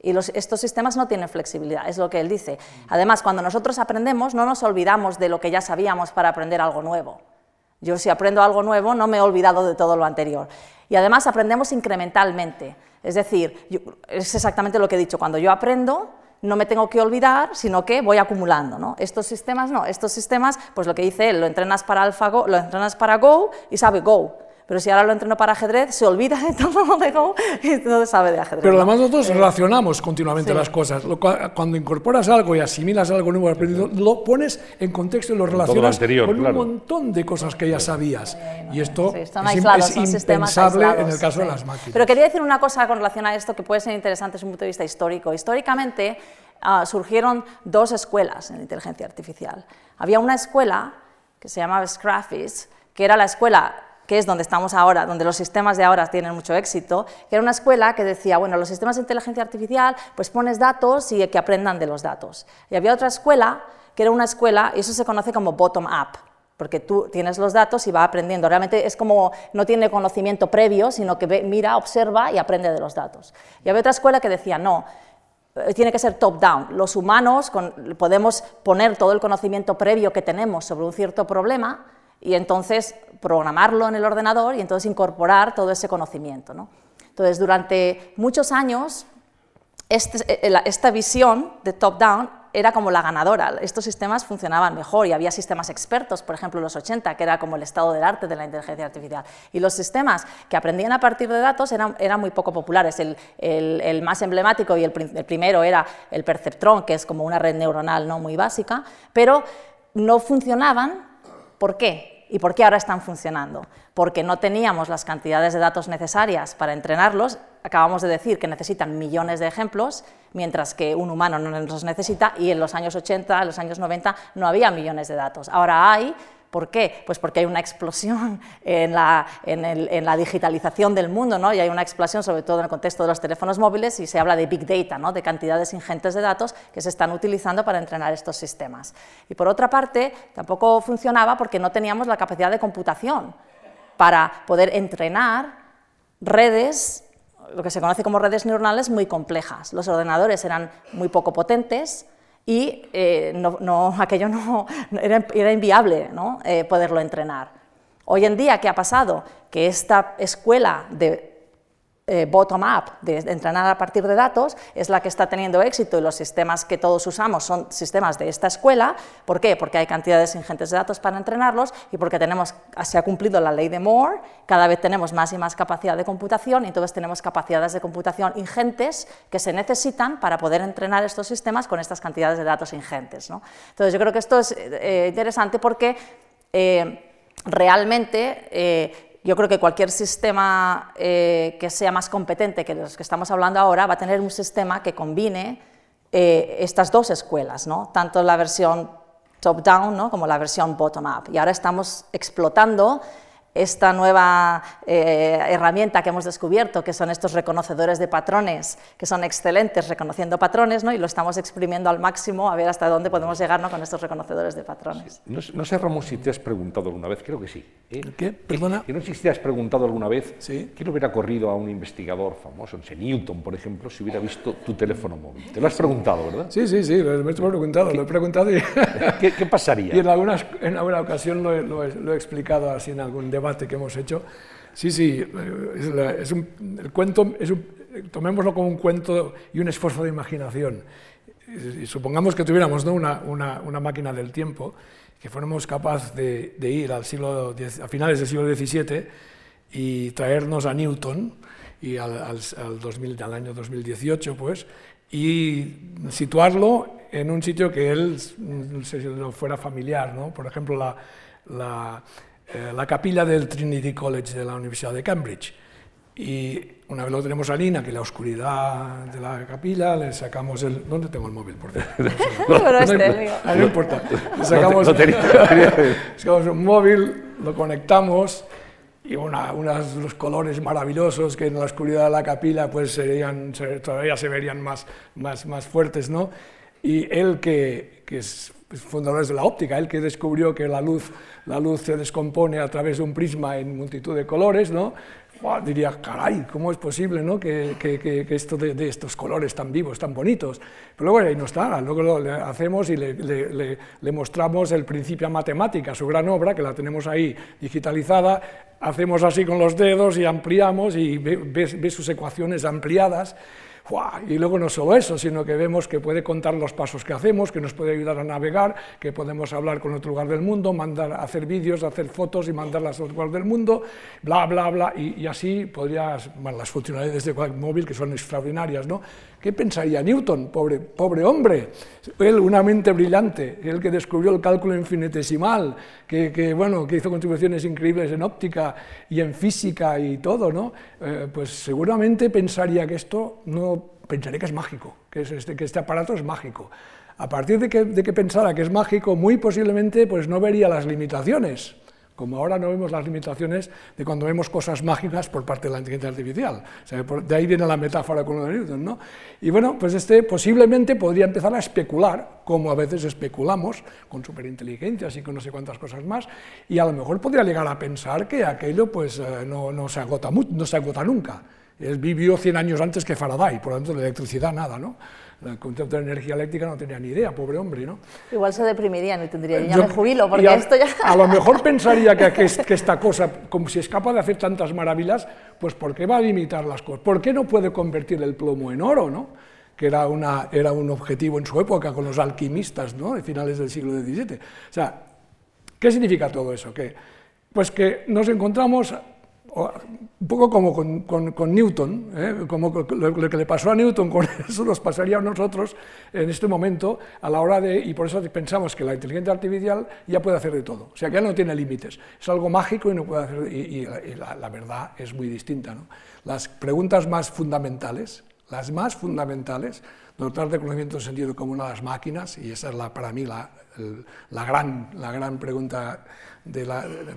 Y estos sistemas no tienen flexibilidad, es lo que él dice. Además, cuando nosotros aprendemos, no nos olvidamos de lo que ya sabíamos para aprender algo nuevo. Yo si aprendo algo nuevo, no me he olvidado de todo lo anterior. Y además aprendemos incrementalmente. Es decir, es exactamente lo que he dicho, cuando yo aprendo, no me tengo que olvidar, sino que voy acumulando. ¿no? Estos sistemas no, estos sistemas, pues lo que dice él, lo entrenas para AlphaGo, lo entrenas para Go y sabe Go. Pero si ahora lo entreno para ajedrez, se olvida de todo lo de Go y no sabe de ajedrez. Pero además nosotros relacionamos continuamente las cosas. Cuando incorporas algo y asimilas algo nuevo aprendido, lo pones en contexto y lo relacionas con un montón de cosas que ya sabías. Y esto, es, impensable en el caso de las máquinas. Pero quería decir una cosa con relación a esto que puede ser interesante desde un punto de vista histórico. Históricamente ah, surgieron dos escuelas en inteligencia artificial. Había una escuela que se llamaba Scrafis, que era la escuela que es donde estamos ahora, donde los sistemas de ahora tienen mucho éxito, que era una escuela que decía, bueno, los sistemas de inteligencia artificial, pues pones datos y que aprendan de los datos. Y había otra escuela, que era una escuela, y eso se conoce como bottom-up, porque tú tienes los datos y va aprendiendo. Realmente es como, no tiene conocimiento previo, sino que mira, observa y aprende de los datos. Y había otra escuela que decía, no, eh, tiene que ser top-down. Los humanos podemos poner todo el conocimiento previo que tenemos sobre un cierto problema, y entonces programarlo en el ordenador y entonces incorporar todo ese conocimiento. ¿no? Entonces, durante muchos años, este, eh, esta visión de top-down era como la ganadora. Estos sistemas funcionaban mejor y había sistemas expertos, por ejemplo, los 80, que era como el estado del arte de la inteligencia artificial. Y los sistemas que aprendían a partir de datos eran, eran muy poco populares. El, el, más emblemático y el, el, primero era el perceptrón, que es como una red neuronal no muy básica, pero no funcionaban. ¿Por qué? ¿Y por qué ahora están funcionando? Porque no teníamos las cantidades de datos necesarias para entrenarlos. Acabamos de decir que necesitan millones de ejemplos, mientras que un humano no los necesita y en los años 80, en los años 90 no había millones de datos. Ahora hay ¿Por qué? Pues porque hay una explosión en la, digitalización del mundo, ¿no? y hay una explosión sobre todo en el contexto de los teléfonos móviles y se habla de big data, ¿no? de cantidades ingentes de datos que se están utilizando para entrenar estos sistemas. Y por otra parte, tampoco funcionaba porque no teníamos la capacidad de computación para poder entrenar redes lo que se conoce como redes neuronales muy complejas. Los ordenadores eran muy poco potentes, y eh, no, aquello no, era, inviable ¿no? Eh, poderlo entrenar. Hoy en día, ¿qué ha pasado? Que esta escuela de eh, bottom-up, de, entrenar a partir de datos, es la que está teniendo éxito y los sistemas que todos usamos son sistemas de esta escuela. ¿Por qué? Porque hay cantidades ingentes de datos para entrenarlos y porque tenemos, se ha cumplido la ley de Moore, cada vez tenemos más y más capacidad de computación y entonces tenemos capacidades de computación ingentes que se necesitan para poder entrenar estos sistemas con estas cantidades de datos ingentes. Entonces yo creo que esto es eh, interesante porque eh, realmente yo creo que cualquier sistema eh, que sea más competente que los que estamos hablando ahora va a tener un sistema que combine eh, estas dos escuelas, ¿no? tanto la versión top-down ¿no? como la versión bottom-up. Y ahora estamos explotando esta nueva eh, herramienta que hemos descubierto, que son estos reconocedores de patrones, que son excelentes reconociendo patrones, ¿no? y lo estamos exprimiendo al máximo a ver hasta dónde podemos llegar con estos reconocedores de patrones. No, sé, Ramón, si te has preguntado alguna vez, creo que sí. ¿eh? ¿Qué? ¿Perdona? Que no sé si te has preguntado alguna vez ¿Sí? qué le hubiera ocurrido a un investigador famoso, no Newton, por ejemplo, si hubiera visto tu teléfono móvil. Te lo has preguntado, ¿verdad? Sí, sí, sí, lo he preguntado, lo he preguntado. Y... ¿Qué, pasaría? Y en, algunas, en alguna ocasión lo he, lo he explicado así en algún debate debate que hemos hecho. Sí, sí, es, un, el cuento, es un, tomémoslo como un cuento y un esfuerzo de imaginación. Y supongamos que tuviéramos ¿no? una, una, una, máquina del tiempo, que fuéramos capaces de, de, ir al siglo, a finales del siglo XVII y traernos a Newton y al, al, al, 2000, al año 2018, pues, y situarlo en un sitio que él se fuera familiar, ¿no? Por ejemplo, la, la eh, la capilla del Trinity College de la Universidad de Cambridge. Y una vez lo tenemos a Lina, que la oscuridad de la capilla, le sacamos el... ¿Dónde tengo el móvil? Por cierto? No, no, este, no, no importa. Le sacamos, sacamos un móvil, lo conectamos y una, unos los colores maravillosos que en la oscuridad de la capilla pues serían, todavía se verían más, más, más fuertes, ¿no? Y él que, que es fundador de la óptica, él que descubrió que la luz, la luz se descompone a través de un prisma en multitud de colores, ¿no? diría, caray, ¿cómo es posible ¿no? que, que, que esto de, de, estos colores tan vivos, tan bonitos? Pero luego ahí no está, luego lo hacemos y le, le, mostramos el Principia Matemática, su gran obra, que la tenemos ahí digitalizada, hacemos así con los dedos y ampliamos y ve, ve, ve sus ecuaciones ampliadas, y luego no solo eso, sino que vemos que puede contar los pasos que hacemos, que nos puede ayudar a navegar, que podemos hablar con otro lugar del mundo, mandar, hacer vídeos, hacer fotos y mandarlas a otro lugar del mundo, bla, bla, bla, y, así podrías, bueno, las funcionalidades de móvil que son extraordinarias, ¿no? ¿Qué pensaría Newton, pobre, pobre hombre? Él, una mente brillante, él que descubrió el cálculo infinitesimal, que, bueno, que hizo contribuciones increíbles en óptica y en física y todo, ¿no? Eh, pues seguramente pensaría que esto no, pensaría que es mágico, este, que este aparato es mágico. A partir de que, de que pensara que es mágico, muy posiblemente pues no vería las limitaciones como ahora no vemos las limitaciones de cuando vemos cosas mágicas por parte de la inteligencia artificial. De ahí viene la metáfora con lo de Newton. ¿no? Y bueno, pues este posiblemente podría empezar a especular, como a veces especulamos, con superinteligencias y con no sé cuántas cosas más, y a lo mejor podría llegar a pensar que aquello pues, eh, no, se agota, no se agota nunca. Él vivió 100 años antes que Faraday, por lo tanto, de electricidad nada, ¿no? El concepto de energía eléctrica no tenía ni idea, pobre hombre, ¿no? Igual se deprimiría, no tendría, ya me jubilo, porque a, esto ya... A lo mejor pensaría que, que, que, esta cosa, como si es capaz de hacer tantas maravillas, pues ¿por qué va a limitar las cosas? ¿Por qué no puede convertir el plomo en oro, no? Que era, una, era un objetivo en su época con los alquimistas, ¿no? De finales del siglo XVII. O sea, ¿qué significa todo eso? Que, pues que nos encontramos un poco como con, Newton, ¿eh? como lo, que le pasó a Newton, con eso nos pasaría a nosotros en este momento a la hora de, y por eso pensamos que la inteligencia artificial ya puede hacer de todo, o sea que ya no tiene límites, es algo mágico y la, verdad es muy distinta. Las preguntas más fundamentales, las más fundamentales, dotar de conocimiento de sentido común a las máquinas, y esa es la, para mí la, la, gran, la gran pregunta del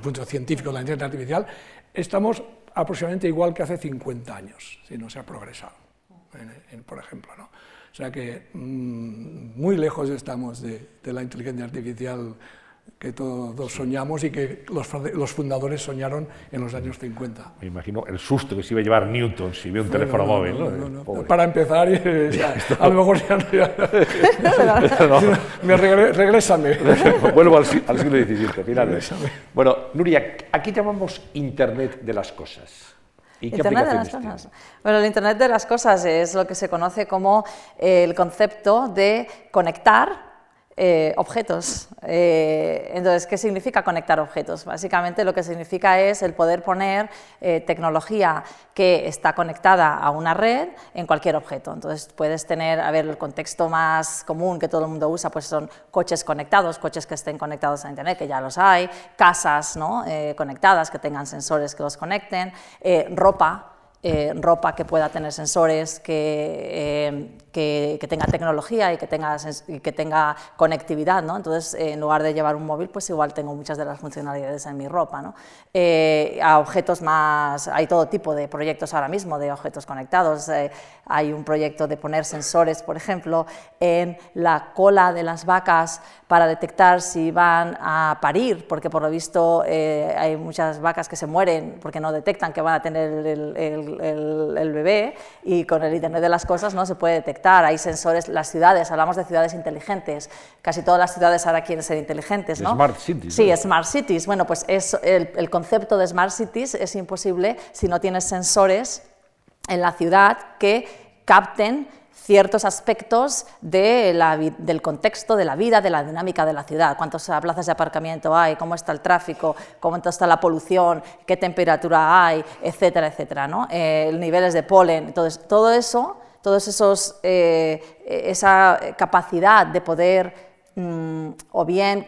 punto científico de la inteligencia artificial, estamos aproximadamente igual que hace 50 años, si no se ha progresado, en, en, por ejemplo. ¿no? O sea que mmm, muy lejos estamos de, de, la inteligencia artificial que todos soñamos y que los, los, fundadores soñaron en los años 50. Me imagino el susto que se iba a llevar Newton si vio un bueno, teléfono no, móvil. No, no, no Para empezar, ya, a lo mejor ya, ya me regre, regrésame. Vuelvo al, al siglo XVII, finales. Bueno, Nuria, aquí llamamos Internet de las cosas. ¿Y qué Internet de las tiene? cosas. Bueno, el Internet de las cosas es lo que se conoce como el concepto de conectar eh, objetos. Eh, entonces, ¿qué significa conectar objetos? Básicamente lo que significa es el poder poner eh, tecnología que está conectada a una red en cualquier objeto. Entonces, puedes tener, a ver, el contexto más común que todo el mundo usa, pues son coches conectados, coches que estén conectados a Internet, que ya los hay, casas ¿no? conectadas, que tengan sensores que los conecten, ropa, eh, ropa que pueda tener sensores, que, eh, que, que, tenga tecnología y que tenga, que tenga conectividad. ¿no? Entonces, eh, en lugar de llevar un móvil, pues igual tengo muchas de las funcionalidades en mi ropa. ¿no? A objetos más, hay todo tipo de proyectos ahora mismo de objetos conectados. Hay un proyecto de poner sensores, por ejemplo, en la cola de las vacas para detectar si van a parir, porque por lo visto hay muchas vacas que se mueren porque no detectan que van a tener el el, el, bebé y con el Internet de las Cosas no se puede detectar. Hay sensores, las ciudades, hablamos de ciudades inteligentes, casi todas las ciudades ahora quieren ser inteligentes. ¿no? Smart cities. Sí, ¿no? Smart cities. Bueno, pues es, el, el concepto de Smart cities es imposible si no tienes sensores en la ciudad que capten ciertos aspectos del contexto de la vida, de la dinámica de la ciudad, cuántas plazas de aparcamiento hay, cómo está el tráfico, cómo está la polución, qué temperatura hay, etcétera, etcétera, ¿no? eh, niveles de polen, entonces todo eso, todos esos, eh, esa capacidad de poder mmm, o bien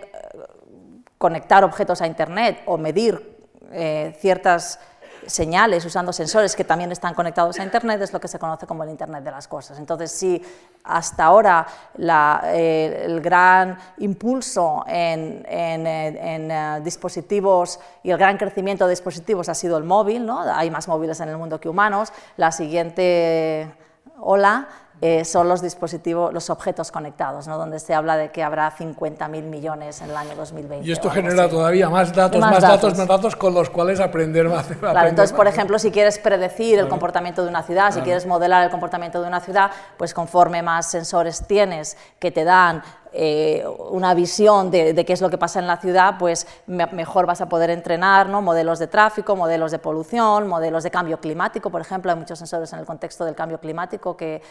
conectar objetos a internet o medir eh, ciertas señales usando sensores que también están conectados a Internet es lo que se conoce como el Internet de las cosas. Entonces, si hasta ahora eh, el gran impulso en, eh, dispositivos y el gran crecimiento de dispositivos ha sido el móvil, ¿no? hay más móviles en el mundo que humanos, la siguiente ola eh, son los dispositivos, los objetos conectados, ¿no? donde se habla de que habrá 50.000 millones en el año 2020. Y esto genera todavía más datos, más, datos. más datos con los cuales aprender más. Claro, entonces, por ejemplo, si quieres predecir el comportamiento de una ciudad, si quieres modelar el comportamiento de una ciudad, pues conforme más sensores tienes que te dan eh, una visión de, qué es lo que pasa en la ciudad, pues mejor vas a poder entrenar modelos de tráfico, modelos de polución, modelos de cambio climático, por ejemplo, hay muchos sensores en el contexto del cambio climático que,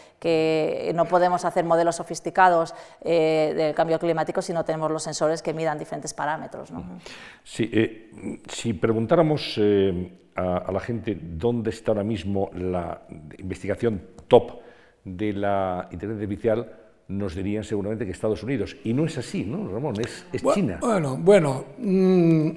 no podemos hacer modelos sofisticados eh, del cambio climático si no tenemos los sensores que midan diferentes parámetros. Sí, eh, si preguntáramos a, a la gente dónde está ahora mismo la investigación top de la inteligencia artificial, nos dirían seguramente que Estados Unidos. Y no es así, ¿no, Ramón? Es, China. Bueno, bueno. Mm,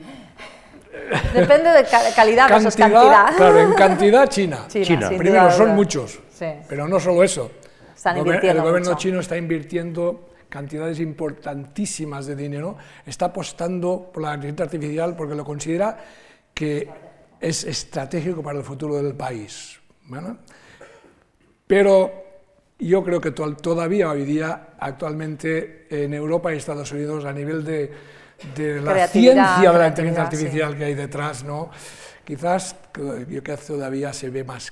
Depende de calidad versus cantidad. Claro, en cantidad China. China. Primero, son muchos. Pero no solo eso. Están el gobierno chino está invirtiendo cantidades importantísimas de dinero, está apostando por la inteligencia artificial porque lo considera que es estratégico para el futuro del país. Pero yo creo que todavía hoy día, actualmente, en Europa y Estados Unidos, a nivel de, la ciencia de la inteligencia artificial que hay detrás, ¿no? quizás yo creo que todavía se ve más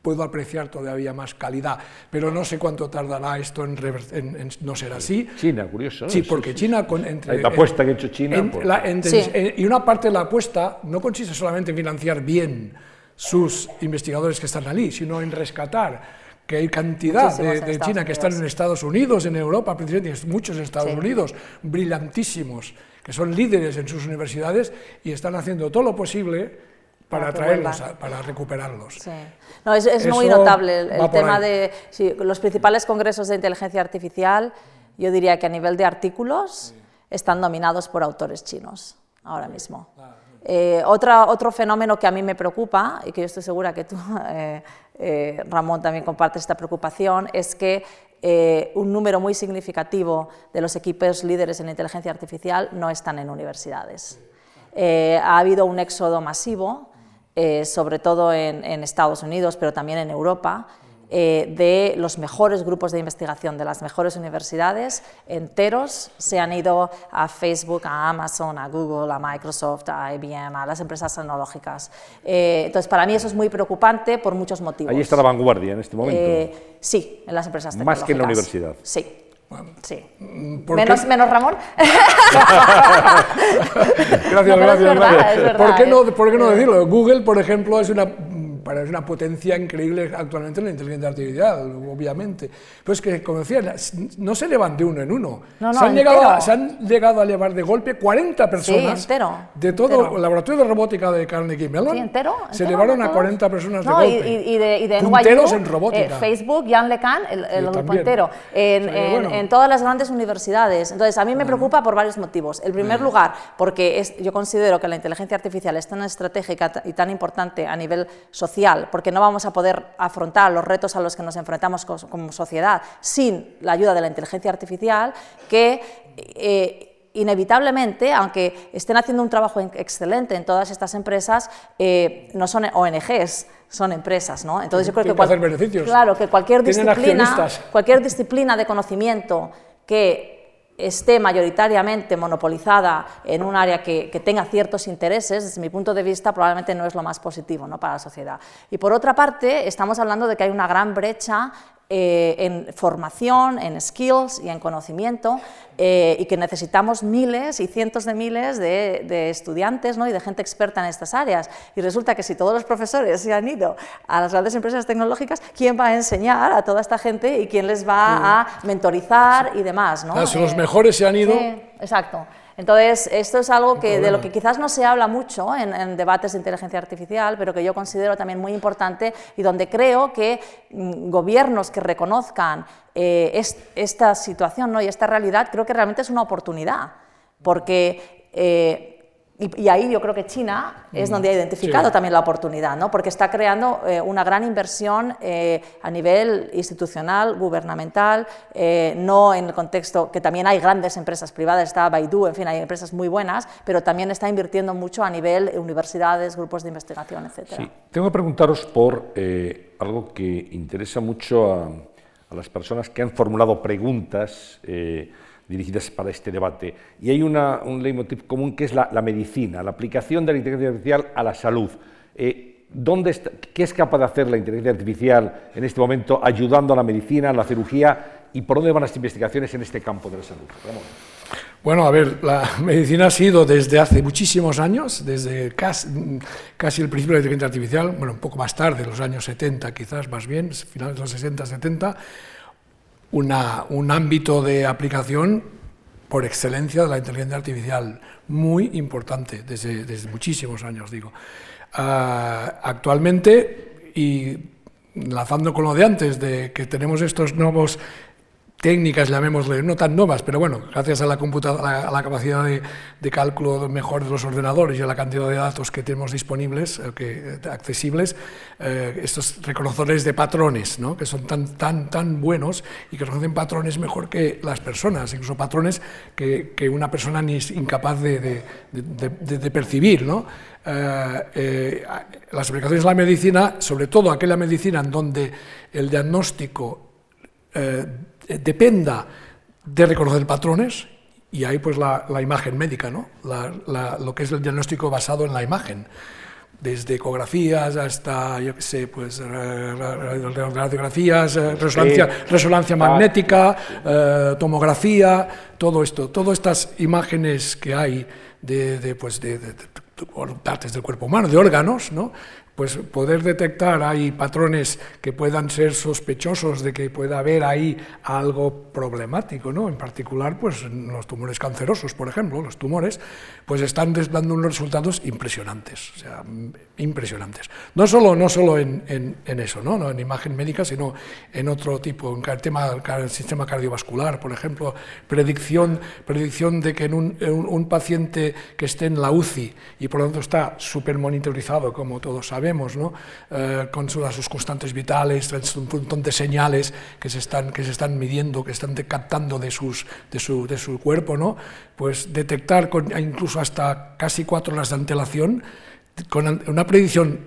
puedo apreciar todavía más calidad, pero no sé cuánto tardará esto en, no ser así. China, curioso. Sí, porque China... Con, entre, la apuesta que ha hecho China... Pues. y una parte de la apuesta no consiste solamente en financiar bien sus investigadores que están allí, sino en rescatar que hay cantidad de, China que están en Estados Unidos, en Europa, precisamente muchos Estados Unidos, brillantísimos, que son líderes en sus universidades y están haciendo todo lo posible para, traerlos, para recuperarlos. No, es, muy notable el, tema de los principales congresos de inteligencia artificial, yo diría que a nivel de artículos están dominados por autores chinos ahora mismo. Eh, otra, otro fenómeno que a mí me preocupa, y que yo estoy segura que tú, eh, eh, Ramón, también compartes esta preocupación, es que un número muy significativo de los equipos líderes en inteligencia artificial no están en universidades. ha habido un éxodo masivo, sobre todo en, en Estados Unidos, pero también en Europa, eh, de los mejores grupos de investigación de las mejores universidades enteros se han ido a Facebook, a Amazon, a Google, a Microsoft, a IBM, a las empresas tecnológicas. Eh, entonces, para mí eso es muy preocupante por muchos motivos. Ahí está la vanguardia en este momento. Eh, sí, en las empresas tecnológicas. Más que en la universidad. Sí. Sí. Menos, menos, Ramón. gracias, gracias, gracias. ¿Por, qué no, ¿Por qué no decirlo? Google, por ejemplo, es una es una potencia increíble actualmente en la inteligencia artificial, obviamente. Pero es que, como decía, no se llevan de uno en uno. se, han llegado a, se, han llegado a, llevar de golpe 40 personas de todo el laboratorio de robótica de Carnegie Mellon. Sí, entero, se llevaron a 40 personas de golpe. Y, y, de, y de NYU, en robótica. Eh, Facebook, Jan LeCun, el, el grupo entero, en, en, todas las grandes universidades. Entonces, a mí me preocupa por varios motivos. El primer lugar, porque es, yo considero que la inteligencia artificial es tan estratégica y tan importante a nivel social porque no vamos a poder afrontar los retos a los que nos enfrentamos como sociedad sin la ayuda de la inteligencia artificial, que eh, inevitablemente, aunque estén haciendo un trabajo excelente en todas estas empresas, eh, no son ONGs, son empresas, ¿no? Entonces yo creo que, claro, que cualquier disciplina, cualquier disciplina de conocimiento que esté mayoritariamente monopolizada en un área que, tenga ciertos intereses, desde mi punto de vista, probablemente no es lo más positivo ¿no? para la sociedad. Y por otra parte, estamos hablando de que hay una gran brecha eh, en formación, en skills y en conocimiento, eh, y que necesitamos miles y cientos de miles de, estudiantes ¿no? y de gente experta en estas áreas. Y resulta que si todos los profesores se han ido a las grandes empresas tecnológicas, ¿quién va a enseñar a toda esta gente y quién les va a mentorizar y demás? ¿no? si los eh, mejores se han ido... Sí, exacto. Entonces, esto es algo que, de lo que quizás no se habla mucho en, debates de inteligencia artificial, pero que yo considero también muy importante y donde creo que mm, gobiernos que reconozcan eh, esta situación ¿no? y esta realidad, creo que realmente es una oportunidad, porque... Eh, y, ahí yo creo que China es donde ha identificado también la oportunidad, ¿no? porque está creando eh, una gran inversión eh, a nivel institucional, gubernamental, eh, no en el contexto que también hay grandes empresas privadas, está Baidu, en fin, hay empresas muy buenas, pero también está invirtiendo mucho a nivel universidades, grupos de investigación, etc. Sí. Tengo que preguntaros por algo que interesa mucho a, a, las personas que han formulado preguntas dirigidas para este debate. Y hay una, un leitmotiv común que es la, medicina, la aplicación de la inteligencia artificial a la salud. Eh, ¿dónde ¿Qué es capaz de hacer la inteligencia artificial en este momento ayudando a la medicina, a la cirugía y por dónde van las investigaciones en este campo de la salud? Bueno, a ver, la medicina ha sido desde hace muchísimos años, desde casi, casi, el principio de la inteligencia artificial, bueno, un poco más tarde, los años 70 quizás más bien, finales de los 60, 70, un ámbito de aplicación por excelencia de la inteligencia artificial, muy importante desde, muchísimos años, digo. Ah, actualmente, y enlazando con lo de antes, de que tenemos estos nuevos técnicas, llamémosle, no tan nuevas, pero bueno, gracias a la, a la capacidad de, cálculo mejor de los ordenadores y a la cantidad de datos que tenemos disponibles, eh, que, accesibles, eh, estos reconocedores de patrones, ¿no? que son tan, tan, tan buenos y que reconocen patrones mejor que las personas, incluso patrones que, que una persona ni es incapaz de, de percibir. ¿no? Eh, las aplicaciones de la medicina, sobre todo aquella medicina en donde el diagnóstico eh, dependa de reconocer patrones, y ahí pues la, imagen médica, ¿no? lo que es el diagnóstico basado en la imagen, desde ecografías hasta, yo qué sé, pues radiografías, eh, resonancia, resonancia magnética, eh, tomografía, todo esto, todas estas imágenes que hay de, de pues de, de partes del cuerpo humano, de órganos, ¿no? Pues poder detectar hay patrones que puedan ser sospechosos de que pueda haber ahí algo problemático, ¿no? En particular, pues los tumores cancerosos, por ejemplo, los tumores, pues están dando unos resultados impresionantes, o sea, impresionantes. No solo, no solo en, en, eso, ¿no? ¿no? En imagen médica, sino en otro tipo, en el tema sistema cardiovascular, por ejemplo, predicción, predicción de que en un, un paciente que esté en la UCI y por lo tanto está súper monitorizado, como todos saben, vemos, ¿no? Eh, con sus constantes vitales, un montón de señales que se están, que se están midiendo, que están captando de, sus, de, su, de su cuerpo, ¿no? pues detectar con, incluso hasta casi cuatro horas de antelación, con una predicción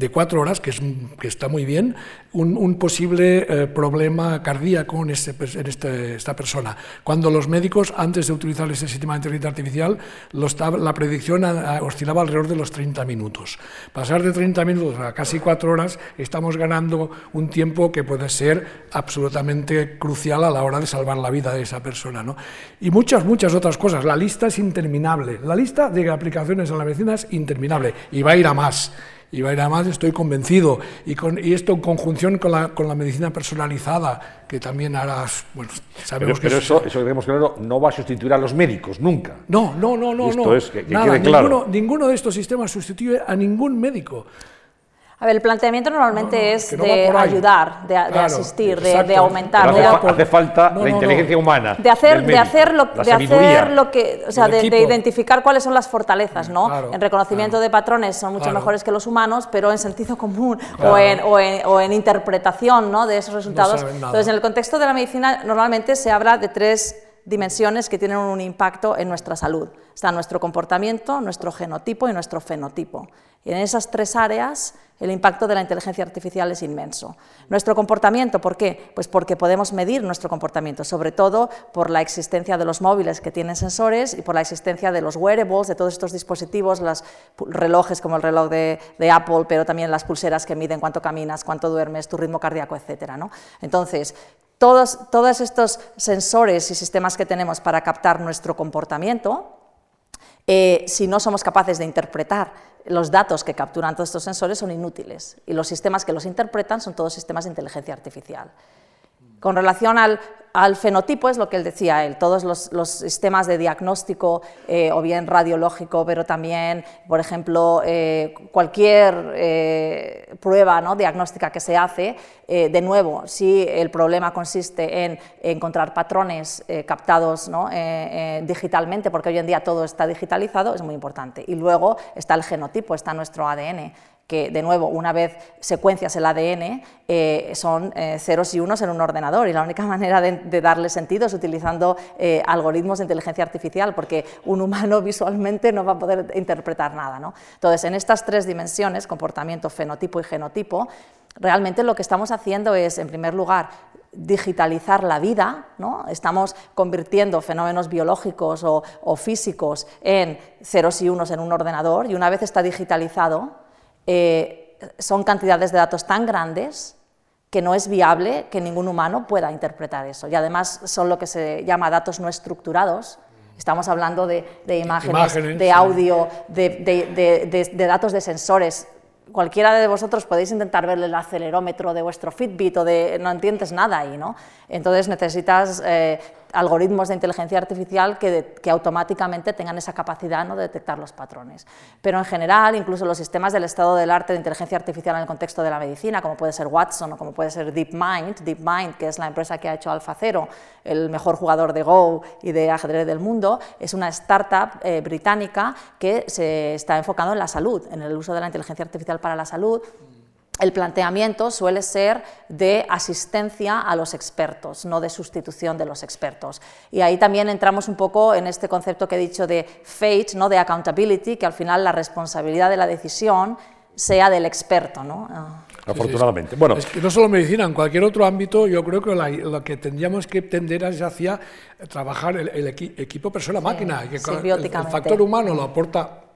de cuatro horas, que, es, que está muy bien, un, posible eh, problema cardíaco en, este, en este, esta persona. Cuando los médicos, antes de utilizar este sistema de inteligencia artificial, la predicción oscilaba alrededor de los 30 minutos. Pasar de 30 minutos a casi cuatro horas, estamos ganando un tiempo que puede ser absolutamente crucial a la hora de salvar la vida de esa persona. ¿no? Y muchas, muchas otras cosas. La lista es interminable. La lista de aplicaciones en la medicina es interminable y va a ir a más y va a ir a más, estoy convencido. Y, con, y esto en conjunción con la, con la, medicina personalizada, que también hará, bueno, sabemos pero, que eso, eso tenemos claro, no va a sustituir a los médicos, nunca. No, no, no, no. esto es, que, Nada, quede claro. Ninguno, ninguno de estos sistemas sustituye a ningún médico. A ver, el planteamiento normalmente es de ayudar, de, asistir, de, aumentar. hace, falta la inteligencia humana. De hacer, de hacer, lo, de hacer lo que. O sea, de, identificar cuáles son las fortalezas, ¿no? en reconocimiento de patrones son mucho mejores que los humanos, pero en sentido común o en, o, en, o, en, interpretación ¿no? de esos resultados. Entonces, en el contexto de la medicina, normalmente se habla de tres dimensiones que tienen un impacto en nuestra salud. Está nuestro comportamiento, nuestro genotipo y nuestro fenotipo. Y en esas tres áreas el impacto de la inteligencia artificial es inmenso. Nuestro comportamiento, ¿por qué? Pues porque podemos medir nuestro comportamiento, sobre todo por la existencia de los móviles que tienen sensores y por la existencia de los wearables, de todos estos dispositivos, los relojes como el reloj de, Apple, pero también las pulseras que miden cuánto caminas, cuánto duermes, tu ritmo cardíaco, etc. Entonces, todos, todos estos sensores y sistemas que tenemos para captar nuestro comportamiento, eh, si no somos capaces de interpretar los datos que capturan todos estos sensores son inútiles y los sistemas que los interpretan son todos sistemas de inteligencia artificial. Con relación al, fenotipo es lo que él decía, él, todos los, sistemas de diagnóstico, eh, o bien radiológico, pero también, por ejemplo, eh, cualquier eh, prueba ¿no? diagnóstica que se hace, de nuevo, si el problema consiste en encontrar patrones captados ¿no? digitalmente, porque hoy en día todo está digitalizado, es muy importante. Y luego está el genotipo, está nuestro ADN que de nuevo, una vez secuencias el ADN, eh, son eh, ceros y unos en un ordenador y la única manera de, darle sentido es utilizando eh, algoritmos de inteligencia artificial, porque un humano visualmente no va a poder interpretar nada. ¿no? Entonces, en estas tres dimensiones, comportamiento, fenotipo y genotipo, realmente lo que estamos haciendo es, en primer lugar, digitalizar la vida, ¿no? estamos convirtiendo fenómenos biológicos o, o, físicos en ceros y unos en un ordenador y una vez está digitalizado, eh, son cantidades de datos tan grandes que no es viable que ningún humano pueda interpretar eso. Y además son lo que se llama datos no estructurados. Estamos hablando de, imágenes, de audio, de, datos de sensores. Cualquiera de vosotros podéis intentar ver el acelerómetro de vuestro Fitbit o de... no entiendes nada ahí, ¿no? Entonces necesitas eh, algoritmos de inteligencia artificial que, automáticamente tengan esa capacidad ¿no? de detectar los patrones. Pero en general, incluso los sistemas del estado del arte de inteligencia artificial en el contexto de la medicina, como puede ser Watson o como puede ser DeepMind, DeepMind, que es la empresa que ha hecho AlphaZero, el mejor jugador de Go y de ajedrez del mundo, es una startup eh, británica que se está enfocando en la salud, en el uso de la inteligencia artificial para la salud el planteamiento suele ser de asistencia a los expertos, no de sustitución de los expertos. Y ahí también entramos un poco en este concepto que he dicho de fate, ¿no? de accountability, que al final la responsabilidad de la decisión sea del experto. ¿no? Ah. Afortunadamente. Bueno. Es que no solo medicina, en cualquier otro ámbito, yo creo que lo que tendríamos que tender es hacia trabajar el, equipo persona-máquina. que el factor humano lo aporta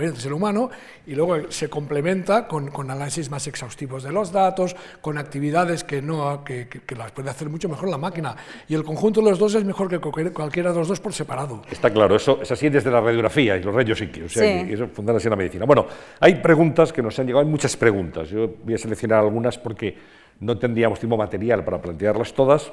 el ser humano, y luego se complementa con, con, análisis más exhaustivos de los datos, con actividades que, no, que, que, las puede hacer mucho mejor la máquina. Y el conjunto de los dos es mejor que cualquiera de los dos por separado. Está claro, eso es así desde la radiografía y los rayos X, o sea, y eso funciona así en la medicina. Bueno, hay preguntas que nos han llegado, hay muchas preguntas. Yo voy a seleccionar algunas porque no tendríamos tiempo material para plantearlas todas.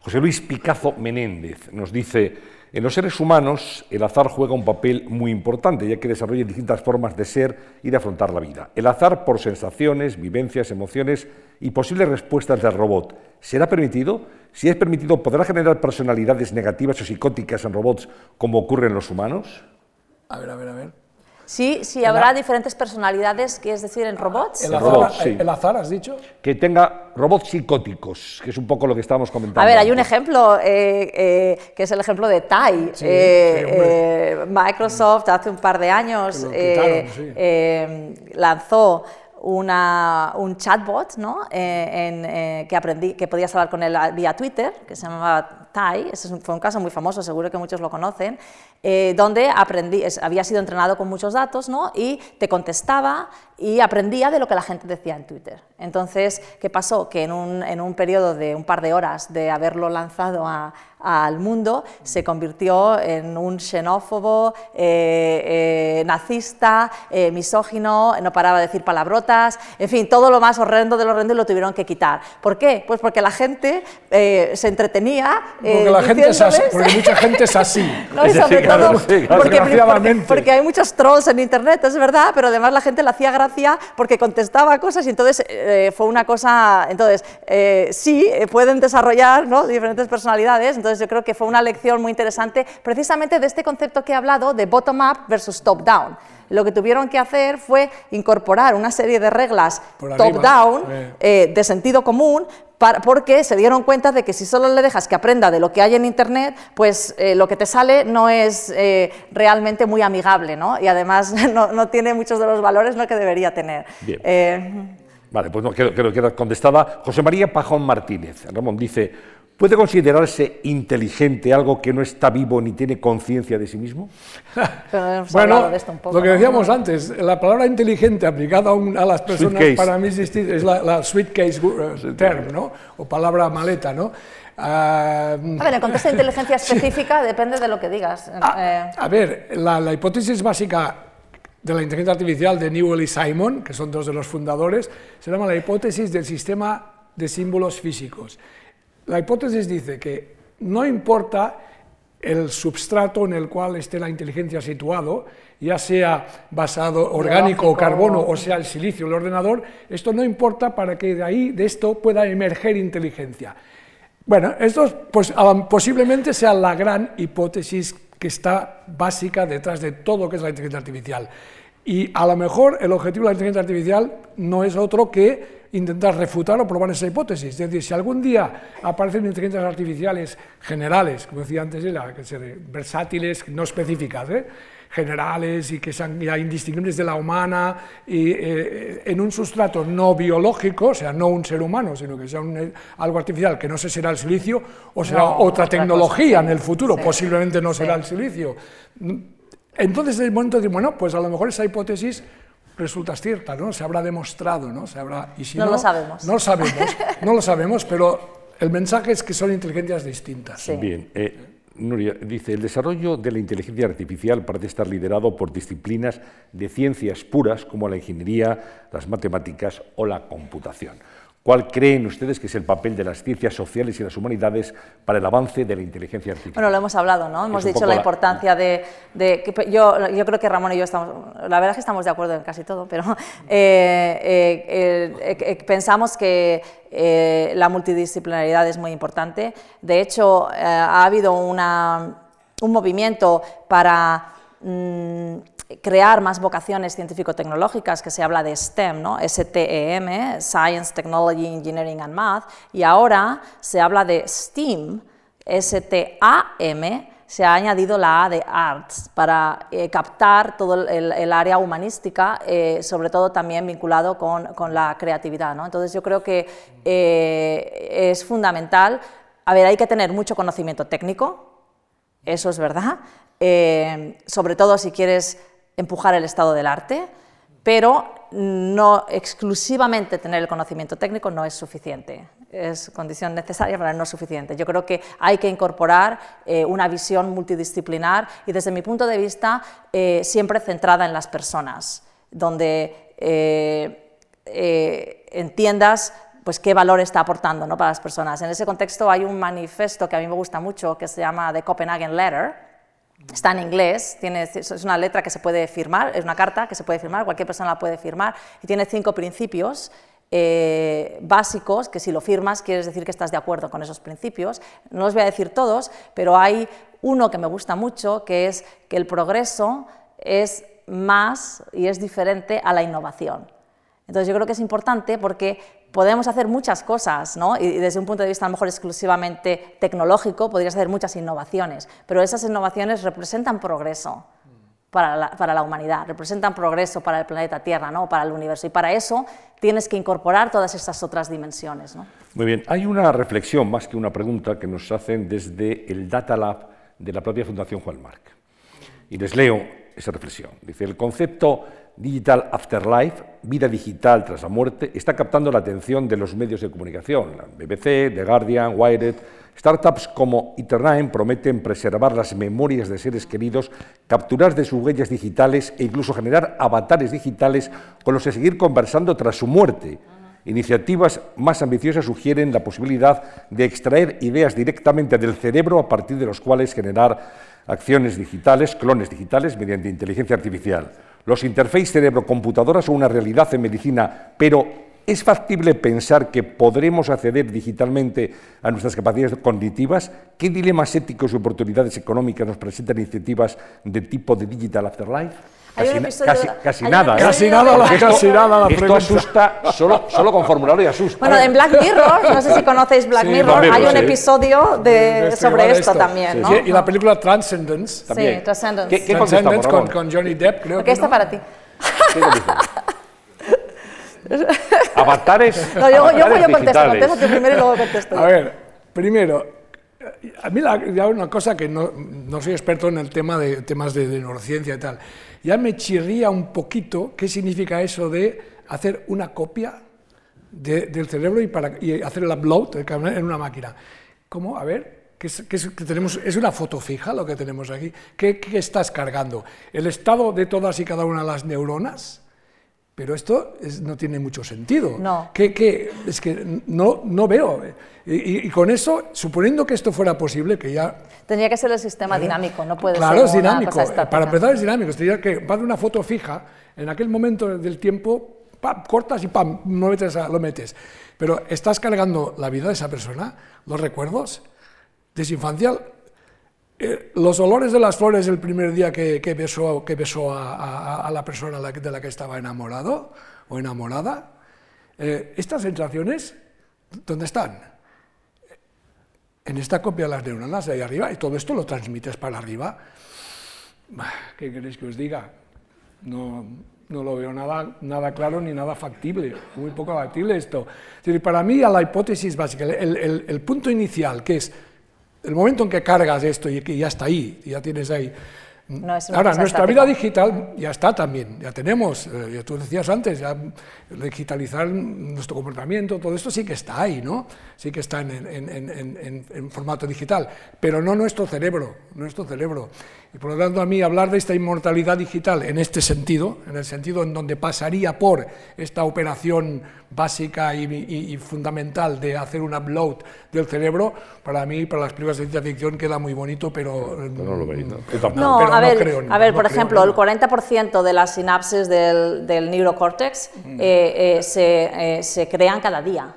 José Luis Picazo Menéndez nos dice... En los seres humanos, el azar juega un papel muy importante, ya que desarrolla distintas formas de ser y de afrontar la vida. El azar por sensaciones, vivencias, emociones y posibles respuestas del robot. ¿Será permitido? Si es permitido, ¿podrá generar personalidades negativas o psicóticas en robots como ocurre en los humanos? A ver, a ver, a ver. Sí, sí, habrá diferentes personalidades, es decir, en robots. El azar, el azar, has dicho. Que tenga robots psicóticos, que es un poco lo que estábamos comentando. A ver, hay un ejemplo, eh, eh, que es el ejemplo de Tai. Eh, Microsoft hace un par de años lanzó una, un chatbot ¿no? en, que, aprendí, que podías hablar con él vía Twitter, que se llamaba Ese fue un caso muy famoso, seguro que muchos lo conocen, eh, donde había sido entrenado con muchos datos ¿no? y te contestaba y aprendía de lo que la gente decía en Twitter. Entonces, ¿qué pasó? Que en un, periodo de un par de horas de haberlo lanzado al mundo, se convirtió en un xenófobo, eh, eh, nazista, eh, misógino, no paraba de decir palabrotas, en fin, todo lo más horrendo de lo horrendo y lo tuvieron que quitar. ¿Por qué? Pues porque la gente se entretenía. Porque, la gente es así, porque mucha gente es así. porque, hay muchos trolls en internet, es verdad, pero además la gente le hacía gracia porque contestaba cosas y entonces fue una cosa. Entonces, sí, pueden desarrollar ¿no? diferentes personalidades, entonces yo creo que fue una lección muy interesante precisamente de este concepto que he hablado de bottom-up versus top-down. Lo que tuvieron que hacer fue incorporar una serie de reglas top-down eh, de sentido común porque se dieron cuenta de que si solo le dejas que aprenda de lo que hay en Internet, pues eh, lo que te sale no es eh, realmente muy amigable ¿no? y además no, tiene muchos de los valores ¿no? que debería tener. Vale, pues no, quedo, queda contestada. José María Pajón Martínez, Ramón, dice, ¿Puede considerarse inteligente algo que no está vivo ni tiene conciencia de sí mismo? bueno, lo que decíamos antes, la palabra inteligente aplicada a, las personas para mí es la, la suitcase uh, term, ¿no? O palabra maleta, ¿no? Ah, a ver, en contexto de inteligencia específica depende de lo que digas. Ah, eh, a, ver, la, la, hipótesis básica de la inteligencia artificial de Newell y Simon, que son dos de los fundadores, se llama la hipótesis del sistema de símbolos físicos. La hipótesis dice que no importa el substrato en el cual esté la inteligencia situado, ya sea basado orgánico o carbono o sea el silicio el ordenador, esto no importa para que de ahí, de esto, pueda emerger inteligencia. Bueno, esto pues, posiblemente sea la gran hipótesis que está básica detrás de todo lo que es la inteligencia artificial. Y a lo mejor el objetivo de la inteligencia artificial no es otro que intentar refutar o probar esa hipótesis. Es decir, si algún día aparecen inteligencias artificiales generales, como decía antes, que versátiles, no específicas, ¿eh? generales y que sean ya indistinguibles de la humana, y, eh, en un sustrato no biológico, o sea, no un ser humano, sino que sea algo artificial, que no sé si será el silicio o será otra, tecnología en el futuro, posiblemente no será el silicio. Entonces, en el momento de bueno, pues a lo mejor esa hipótesis resulta cierta, ¿no? Se habrá demostrado, ¿no? Se habrá, y si no, lo sabemos. No lo sabemos, no lo sabemos, pero el mensaje es que son inteligencias distintas. Bien, eh, Nuria, dice, el desarrollo de la inteligencia artificial parece estar liderado por disciplinas de ciencias puras como la ingeniería, las matemáticas o la computación. ¿Cuál creen ustedes que es el papel de las ciencias sociales y las humanidades para el avance de la inteligencia artificial? Bueno, lo hemos hablado, ¿no? Hemos dicho la importancia de... yo, yo, creo que Ramón y yo estamos... La verdad es que estamos de acuerdo en casi todo, pero eh, eh, eh, pensamos que la multidisciplinaridad es muy importante. De hecho, ha habido una, un movimiento para... Mm, crear más vocaciones científico-tecnológicas, que se habla de STEM, ¿no? STEM, Science, Technology, Engineering and Math, y ahora se habla de STEAM, S-T-A-M, se ha añadido la A de Arts para eh, captar todo el, área humanística, eh, sobre todo también vinculado con, la creatividad. ¿no? Entonces yo creo que eh, es fundamental, a ver, hay que tener mucho conocimiento técnico, eso es verdad, sobre todo si quieres empujar el estado del arte, pero no exclusivamente tener el conocimiento técnico no es suficiente. Es condición necesaria, pero no suficiente. Yo creo que hay que incorporar eh, una visión multidisciplinar y desde mi punto de vista eh, siempre centrada en las personas, donde eh, entiendas pues qué valor está aportando ¿no? para las personas. En ese contexto hay un manifiesto que a mí me gusta mucho que se llama The Copenhagen Letter, Está en inglés, es una letra que se puede firmar, es una carta que se puede firmar, cualquier persona la puede firmar, y tiene cinco principios eh, básicos que si lo firmas quieres decir que estás de acuerdo con esos principios. No los voy a decir todos, pero hay uno que me gusta mucho, que es que el progreso es más y es diferente a la innovación. Entonces yo creo que es importante porque podemos hacer muchas cosas, ¿no? y desde un punto de vista a lo mejor exclusivamente tecnológico podrías hacer muchas innovaciones, pero esas innovaciones representan progreso para la, para la humanidad, representan progreso para el planeta Tierra, ¿no? para el universo, y para eso tienes que incorporar todas estas otras dimensiones. ¿no? Muy bien, hay una reflexión más que una pregunta que nos hacen desde el Data Lab de la propia Fundación Juan Marc. Y les leo esa reflexión. Dice, el concepto Digital Afterlife, vida digital tras la muerte, está captando la atención de los medios de comunicación. La BBC, The Guardian, Wired. Startups como Eternine prometen preservar las memorias de seres queridos, capturar de sus huellas digitales e incluso generar avatares digitales con los que seguir conversando tras su muerte. Iniciativas más ambiciosas sugieren la posibilidad de extraer ideas directamente del cerebro a partir de los cuales generar acciones digitales, clones digitales, mediante inteligencia artificial. Los interfaces cerebro-computadora son una realidad en medicina, pero ¿es factible pensar que podremos acceder digitalmente a nuestras capacidades cognitivas? ¿Qué dilemas éticos y oportunidades económicas nos presentan iniciativas de tipo de Digital Afterlife? Casi, nada, ¿eh? casi nada, la, casi nada la Esto asusta, solo, solo con formularlo y asusta. Bueno, en Black Mirror, no sé si conocéis Black Mirror, hay un episodio de, sobre esto, también, ¿no? y la película Transcendence. También. Sí, Transcendence. ¿Qué, qué Transcendence con, con, Johnny Depp, creo ¿Qué está para ti? Avatares. No, yo, yo voy a contestar, contesto primero y luego contesto. A ver, primero, a mí la, ya una cosa que no, no, soy experto en el tema de temas de, de neurociencia y tal, ya me chirría un poquito qué significa eso de hacer una copia del cerebro y, para, hacer el upload en una máquina. ¿Cómo? A ver, ¿qué es, tenemos? ¿Es una foto fija lo que tenemos aquí? ¿Qué, estás cargando? ¿El estado de todas y cada una de las neuronas? Pero esto no tiene mucho sentido. No. Que, es que no, no veo. Y, con eso, suponiendo que esto fuera posible, que ya... Tendría que ser el sistema dinámico, no puede claro, ser es dinámico. Para empezar es dinámico. Tendría que, va de una foto fija, en aquel momento del tiempo, cortas y pam, lo metes, lo metes. Pero estás cargando la vida de esa persona, los recuerdos de su infancia, eh, los olores de las flores el primer día que, que besó, que besó a, la persona de la que estaba enamorado o enamorada, eh, estas sensaciones, ¿dónde están? En esta copia de las neuronas de ahí arriba, y todo esto lo transmites para arriba. ¿Qué queréis que os diga? No, no lo veo nada, nada claro ni nada factible, muy poco factible esto. para mí, la hipótesis básica, el punto inicial, que es el momento en que cargas esto y que ya está ahí, ya tienes ahí. Ahora, nuestra vida digital ya está también, ya tenemos, eh, ya tú decías antes, ya digitalizar nuestro comportamiento, todo esto sí que está ahí, ¿no? Sí que está en, en formato digital, pero no nuestro cerebro, nuestro cerebro. Y por lo tanto, a mí hablar de esta inmortalidad digital en este sentido, en el sentido en donde pasaría por esta operación básica y, fundamental de hacer un upload del cerebro, para mí, para las películas de ciencia ficción, queda muy bonito, pero. no lo veis, no. a ver, a ver por ejemplo, el 40% de las sinapsis del, del neurocórtex mm. eh, eh, se, eh, se crean cada día.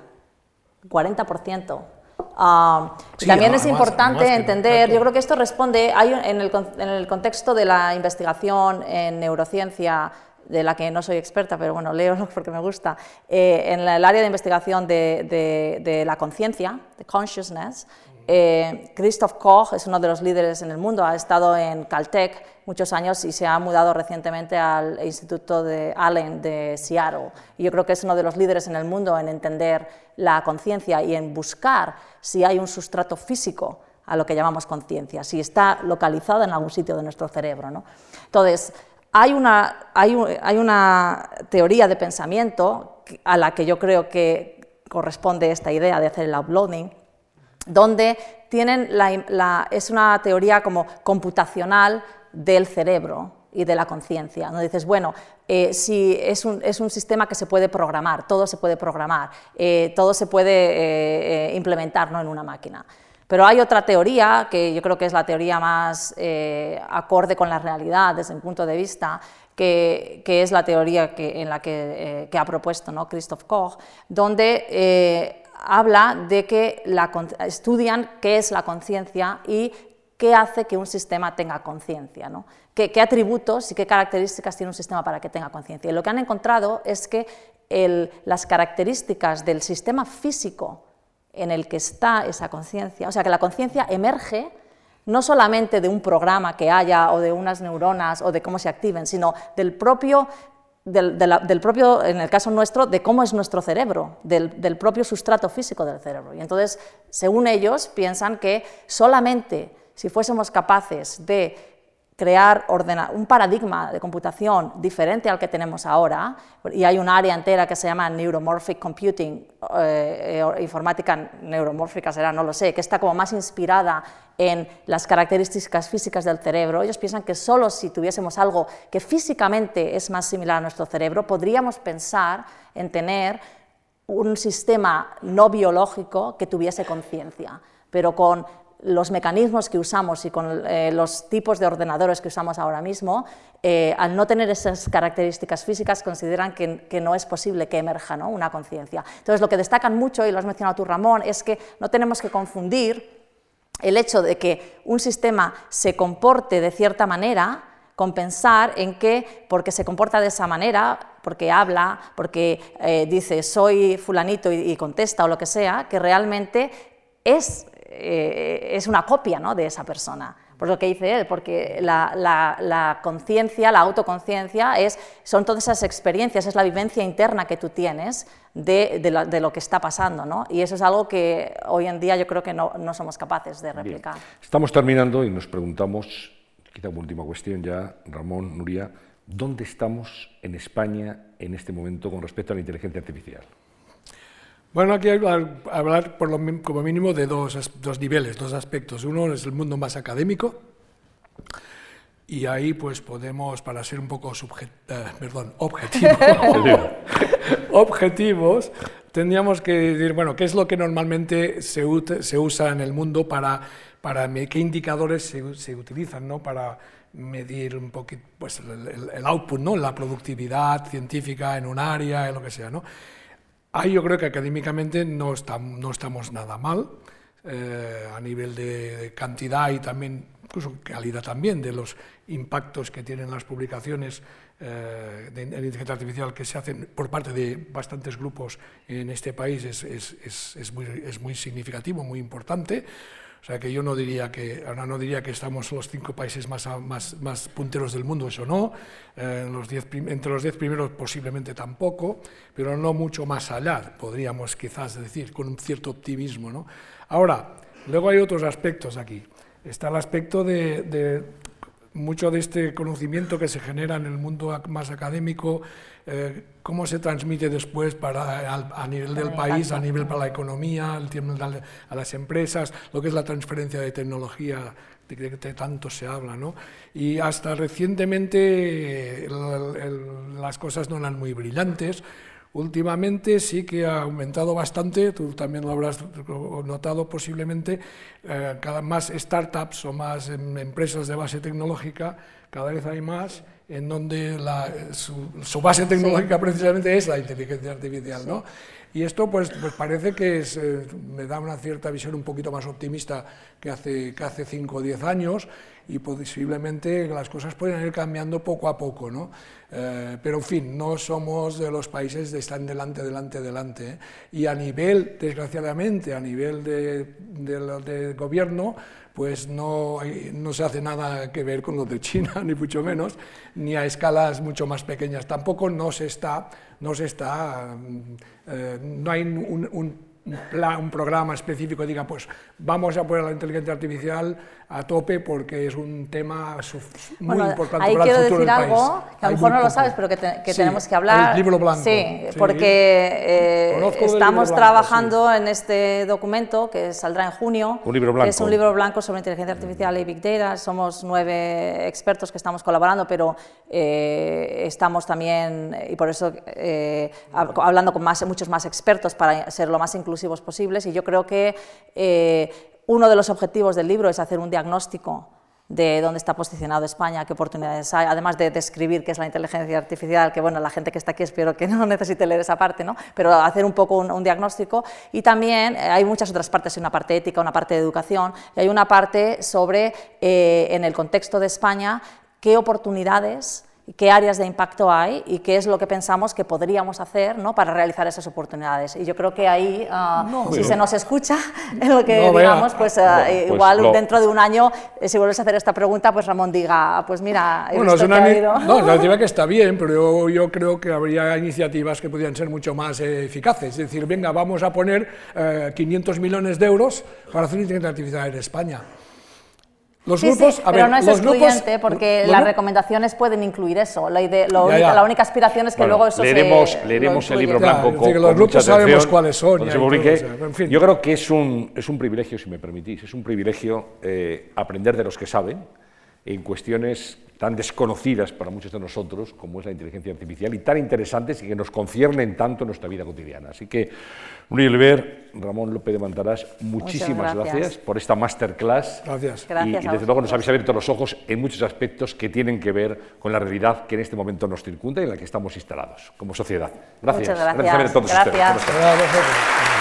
40%. Ah, también es importante entender, yo creo que esto responde, hay en, el, en, el, contexto de la investigación en neurociencia, de la que no soy experta, pero bueno, leo porque me gusta, eh, en el área de investigación de, de la conciencia, de consciousness, eh, Christoph Koch es uno de los líderes en el mundo, ha estado en Caltech muchos años y se ha mudado recientemente al Instituto de Allen de Seattle. Y yo creo que es uno de los líderes en el mundo en entender la conciencia y en buscar si hay un sustrato físico a lo que llamamos conciencia, si está localizado en algún sitio de nuestro cerebro. Entonces, hay una, hay una teoría de pensamiento a la que yo creo que corresponde esta idea de hacer el uploading, donde tienen la, es una teoría como computacional del cerebro y de la conciencia. ¿no? Dices, bueno, eh, si es un, es un, sistema que se puede programar, todo se puede programar, eh, todo se puede eh, implementar ¿no? en una máquina. Pero hay otra teoría, que yo creo que es la teoría más acorde con la realidad desde mi punto de vista, que, que es la teoría que, en la que, que ha propuesto ¿no? Christoph Koch, donde habla de que la, estudian qué es la conciencia y qué hace que un sistema tenga conciencia, ¿no? ¿Qué, atributos y qué características tiene un sistema para que tenga conciencia. Y lo que han encontrado es que las características del sistema físico en el que está esa conciencia, o sea, que la conciencia emerge no solamente de un programa que haya o de unas neuronas o de cómo se activen, sino del propio del, propio, en el caso nuestro, de cómo es nuestro cerebro, del, propio sustrato físico del cerebro. Y entonces, según ellos, piensan que solamente si fuésemos capaces de crear un paradigma de computación diferente al que tenemos ahora, y hay un área entera que se llama Neuromorphic Computing, eh, eh, informática neuromórfica será, no lo sé, que está como más inspirada en las características físicas del cerebro. Ellos piensan que solo si tuviésemos algo que físicamente es más similar a nuestro cerebro, podríamos pensar en tener un sistema no biológico que tuviese conciencia, pero con los mecanismos que usamos y con eh, los tipos de ordenadores que usamos ahora mismo, eh, al no tener esas características físicas, consideran que, no es posible que emerja una conciencia. Entonces, lo que destacan mucho, y lo has mencionado tú, Ramón, es que no tenemos que confundir el hecho de que un sistema se comporte de cierta manera con pensar en que porque se comporta de esa manera, porque habla, porque eh, dice soy fulanito y, y contesta o lo que sea, que realmente es eh, es una copia ¿no? de esa persona. Por lo que dice él, porque la, conciencia, la autoconciencia, son todas esas experiencias, es la vivencia interna que tú tienes de, lo que está pasando. ¿no? Y eso es algo que hoy en día yo creo que no, somos capaces de replicar. Estamos terminando y nos preguntamos, quizá una última cuestión ya, Ramón, Nuria, ¿dónde estamos en España en este momento con respecto a la inteligencia artificial? Bueno, aquí hay que hablar por lo, como mínimo de dos, dos niveles, dos aspectos. Uno es el mundo más académico, y ahí pues podemos, para ser un poco eh, perdón, objetivos, objetivos, tendríamos que decir, bueno, ¿qué es lo que normalmente se, se usa en el mundo para, para qué indicadores se, se utilizan ¿no? para medir un poquito pues, el, el, output, ¿no? la productividad científica en un área, en lo que sea. ¿no? Ahí yo creo que académicamente no, no estamos nada mal, eh, a nivel de cantidad y también incluso calidad también de los impactos que tienen las publicaciones eh, de, inteligencia artificial que se hacen por parte de bastantes grupos en este país es, es, es, es muy, muy, significativo, muy importante. O sea que yo no diría que, ahora no diría que estamos los cinco países más, más, más punteros del mundo, eso no. Eh, entre los diez primeros posiblemente tampoco, pero no mucho más allá, podríamos quizás decir, con un cierto optimismo. ¿no? Ahora, luego hay otros aspectos aquí. Está el aspecto de mucho de este conocimiento que se genera en el mundo más académico, eh, cómo se transmite después para, a, nivel del país, a nivel para la economía, el a las empresas, lo que es la transferencia de tecnología de que tanto se habla. ¿no? Y hasta recientemente las cosas no eran muy brillantes. Últimamente sí que ha aumentado bastante, tú también lo habrás notado posiblemente, eh, cada más startups o más em, empresas de base tecnológica, cada vez hay más en donde la, su, base tecnológica precisamente es la inteligencia artificial. ¿no? Y esto pues, pues parece que eh, me da una cierta visión un poquito más optimista que hace, que hace 5 o 10 años y posiblemente las cosas pueden ir cambiando poco a poco. ¿no? Eh, pero en fin, no somos de los países de estar delante, delante, delante. ¿eh? Y a nivel, desgraciadamente, a nivel de, de, gobierno, pues no, no, se hace nada que ver con lo de China, ni mucho menos, ni a escalas mucho más pequeñas. Tampoco no se está, no se está, eh, no hay un, un un, programa específico diga, pues vamos a poner la inteligencia artificial a tope porque es un tema muy importante ahí para quiero el futuro decir del algo que a lo mejor no lo sabes, pero que, tenemos que hablar. El libro blanco. Sí, porque eh, estamos trabajando en este documento que saldrá en junio. Un libro blanco. es un libro blanco sobre inteligencia artificial y Big Data. Somos nueve expertos que estamos colaborando, pero eh, estamos también, y por eso eh, hablando con más, muchos más expertos para ser lo más inclusivos posibles. Y yo creo que uno de los objetivos del libro es hacer un diagnóstico de dónde está posicionado España, qué oportunidades hay, además de describir qué es la inteligencia artificial, que bueno, la gente que está aquí espero que no necesite leer esa parte, ¿no? pero hacer un poco un, diagnóstico. Y también eh, hay muchas otras partes, una parte ética, una parte de educación, y hay una parte sobre, eh, en el contexto de España, qué oportunidades qué áreas de impacto hay y qué es lo que pensamos que podríamos hacer ¿no? para realizar esas oportunidades. Y yo creo que ahí, ah, si se nos escucha en lo que digamos, pues, ah, pues igual dentro de un año, eh, si vuelves a hacer esta pregunta, pues Ramón diga, pues mira, he bueno, visto es una que ha No, la iniciativa que está bien, pero yo, yo, creo que habría iniciativas que podrían ser mucho más eh, eficaces. Es decir, venga, vamos a poner 500 eh, millones de euros para hacer inteligencia artificial en España. Los grupos, pero no es excluyente porque las recomendaciones pueden incluir eso. La, la única aspiración es que luego eso leeremos, se Leeremos el libro blanco con, Los grupos sabemos cuáles son. Yo creo que es un, es un privilegio, si me permitís, es un privilegio eh, aprender de los que saben en cuestiones tan desconocidas para muchos de nosotros como es la inteligencia artificial y tan interesantes y que nos conciernen tanto en nuestra vida cotidiana. Así que, Unilever, Ramón López de Mantarás, muchísimas gracias. por esta masterclass. Gracias. Y, y desde luego nos habéis abierto los ojos en muchos aspectos que tienen que ver con la realidad que en este momento nos circunda y en la que estamos instalados como sociedad. Gracias. Muchas gracias. gracias a todos ustedes.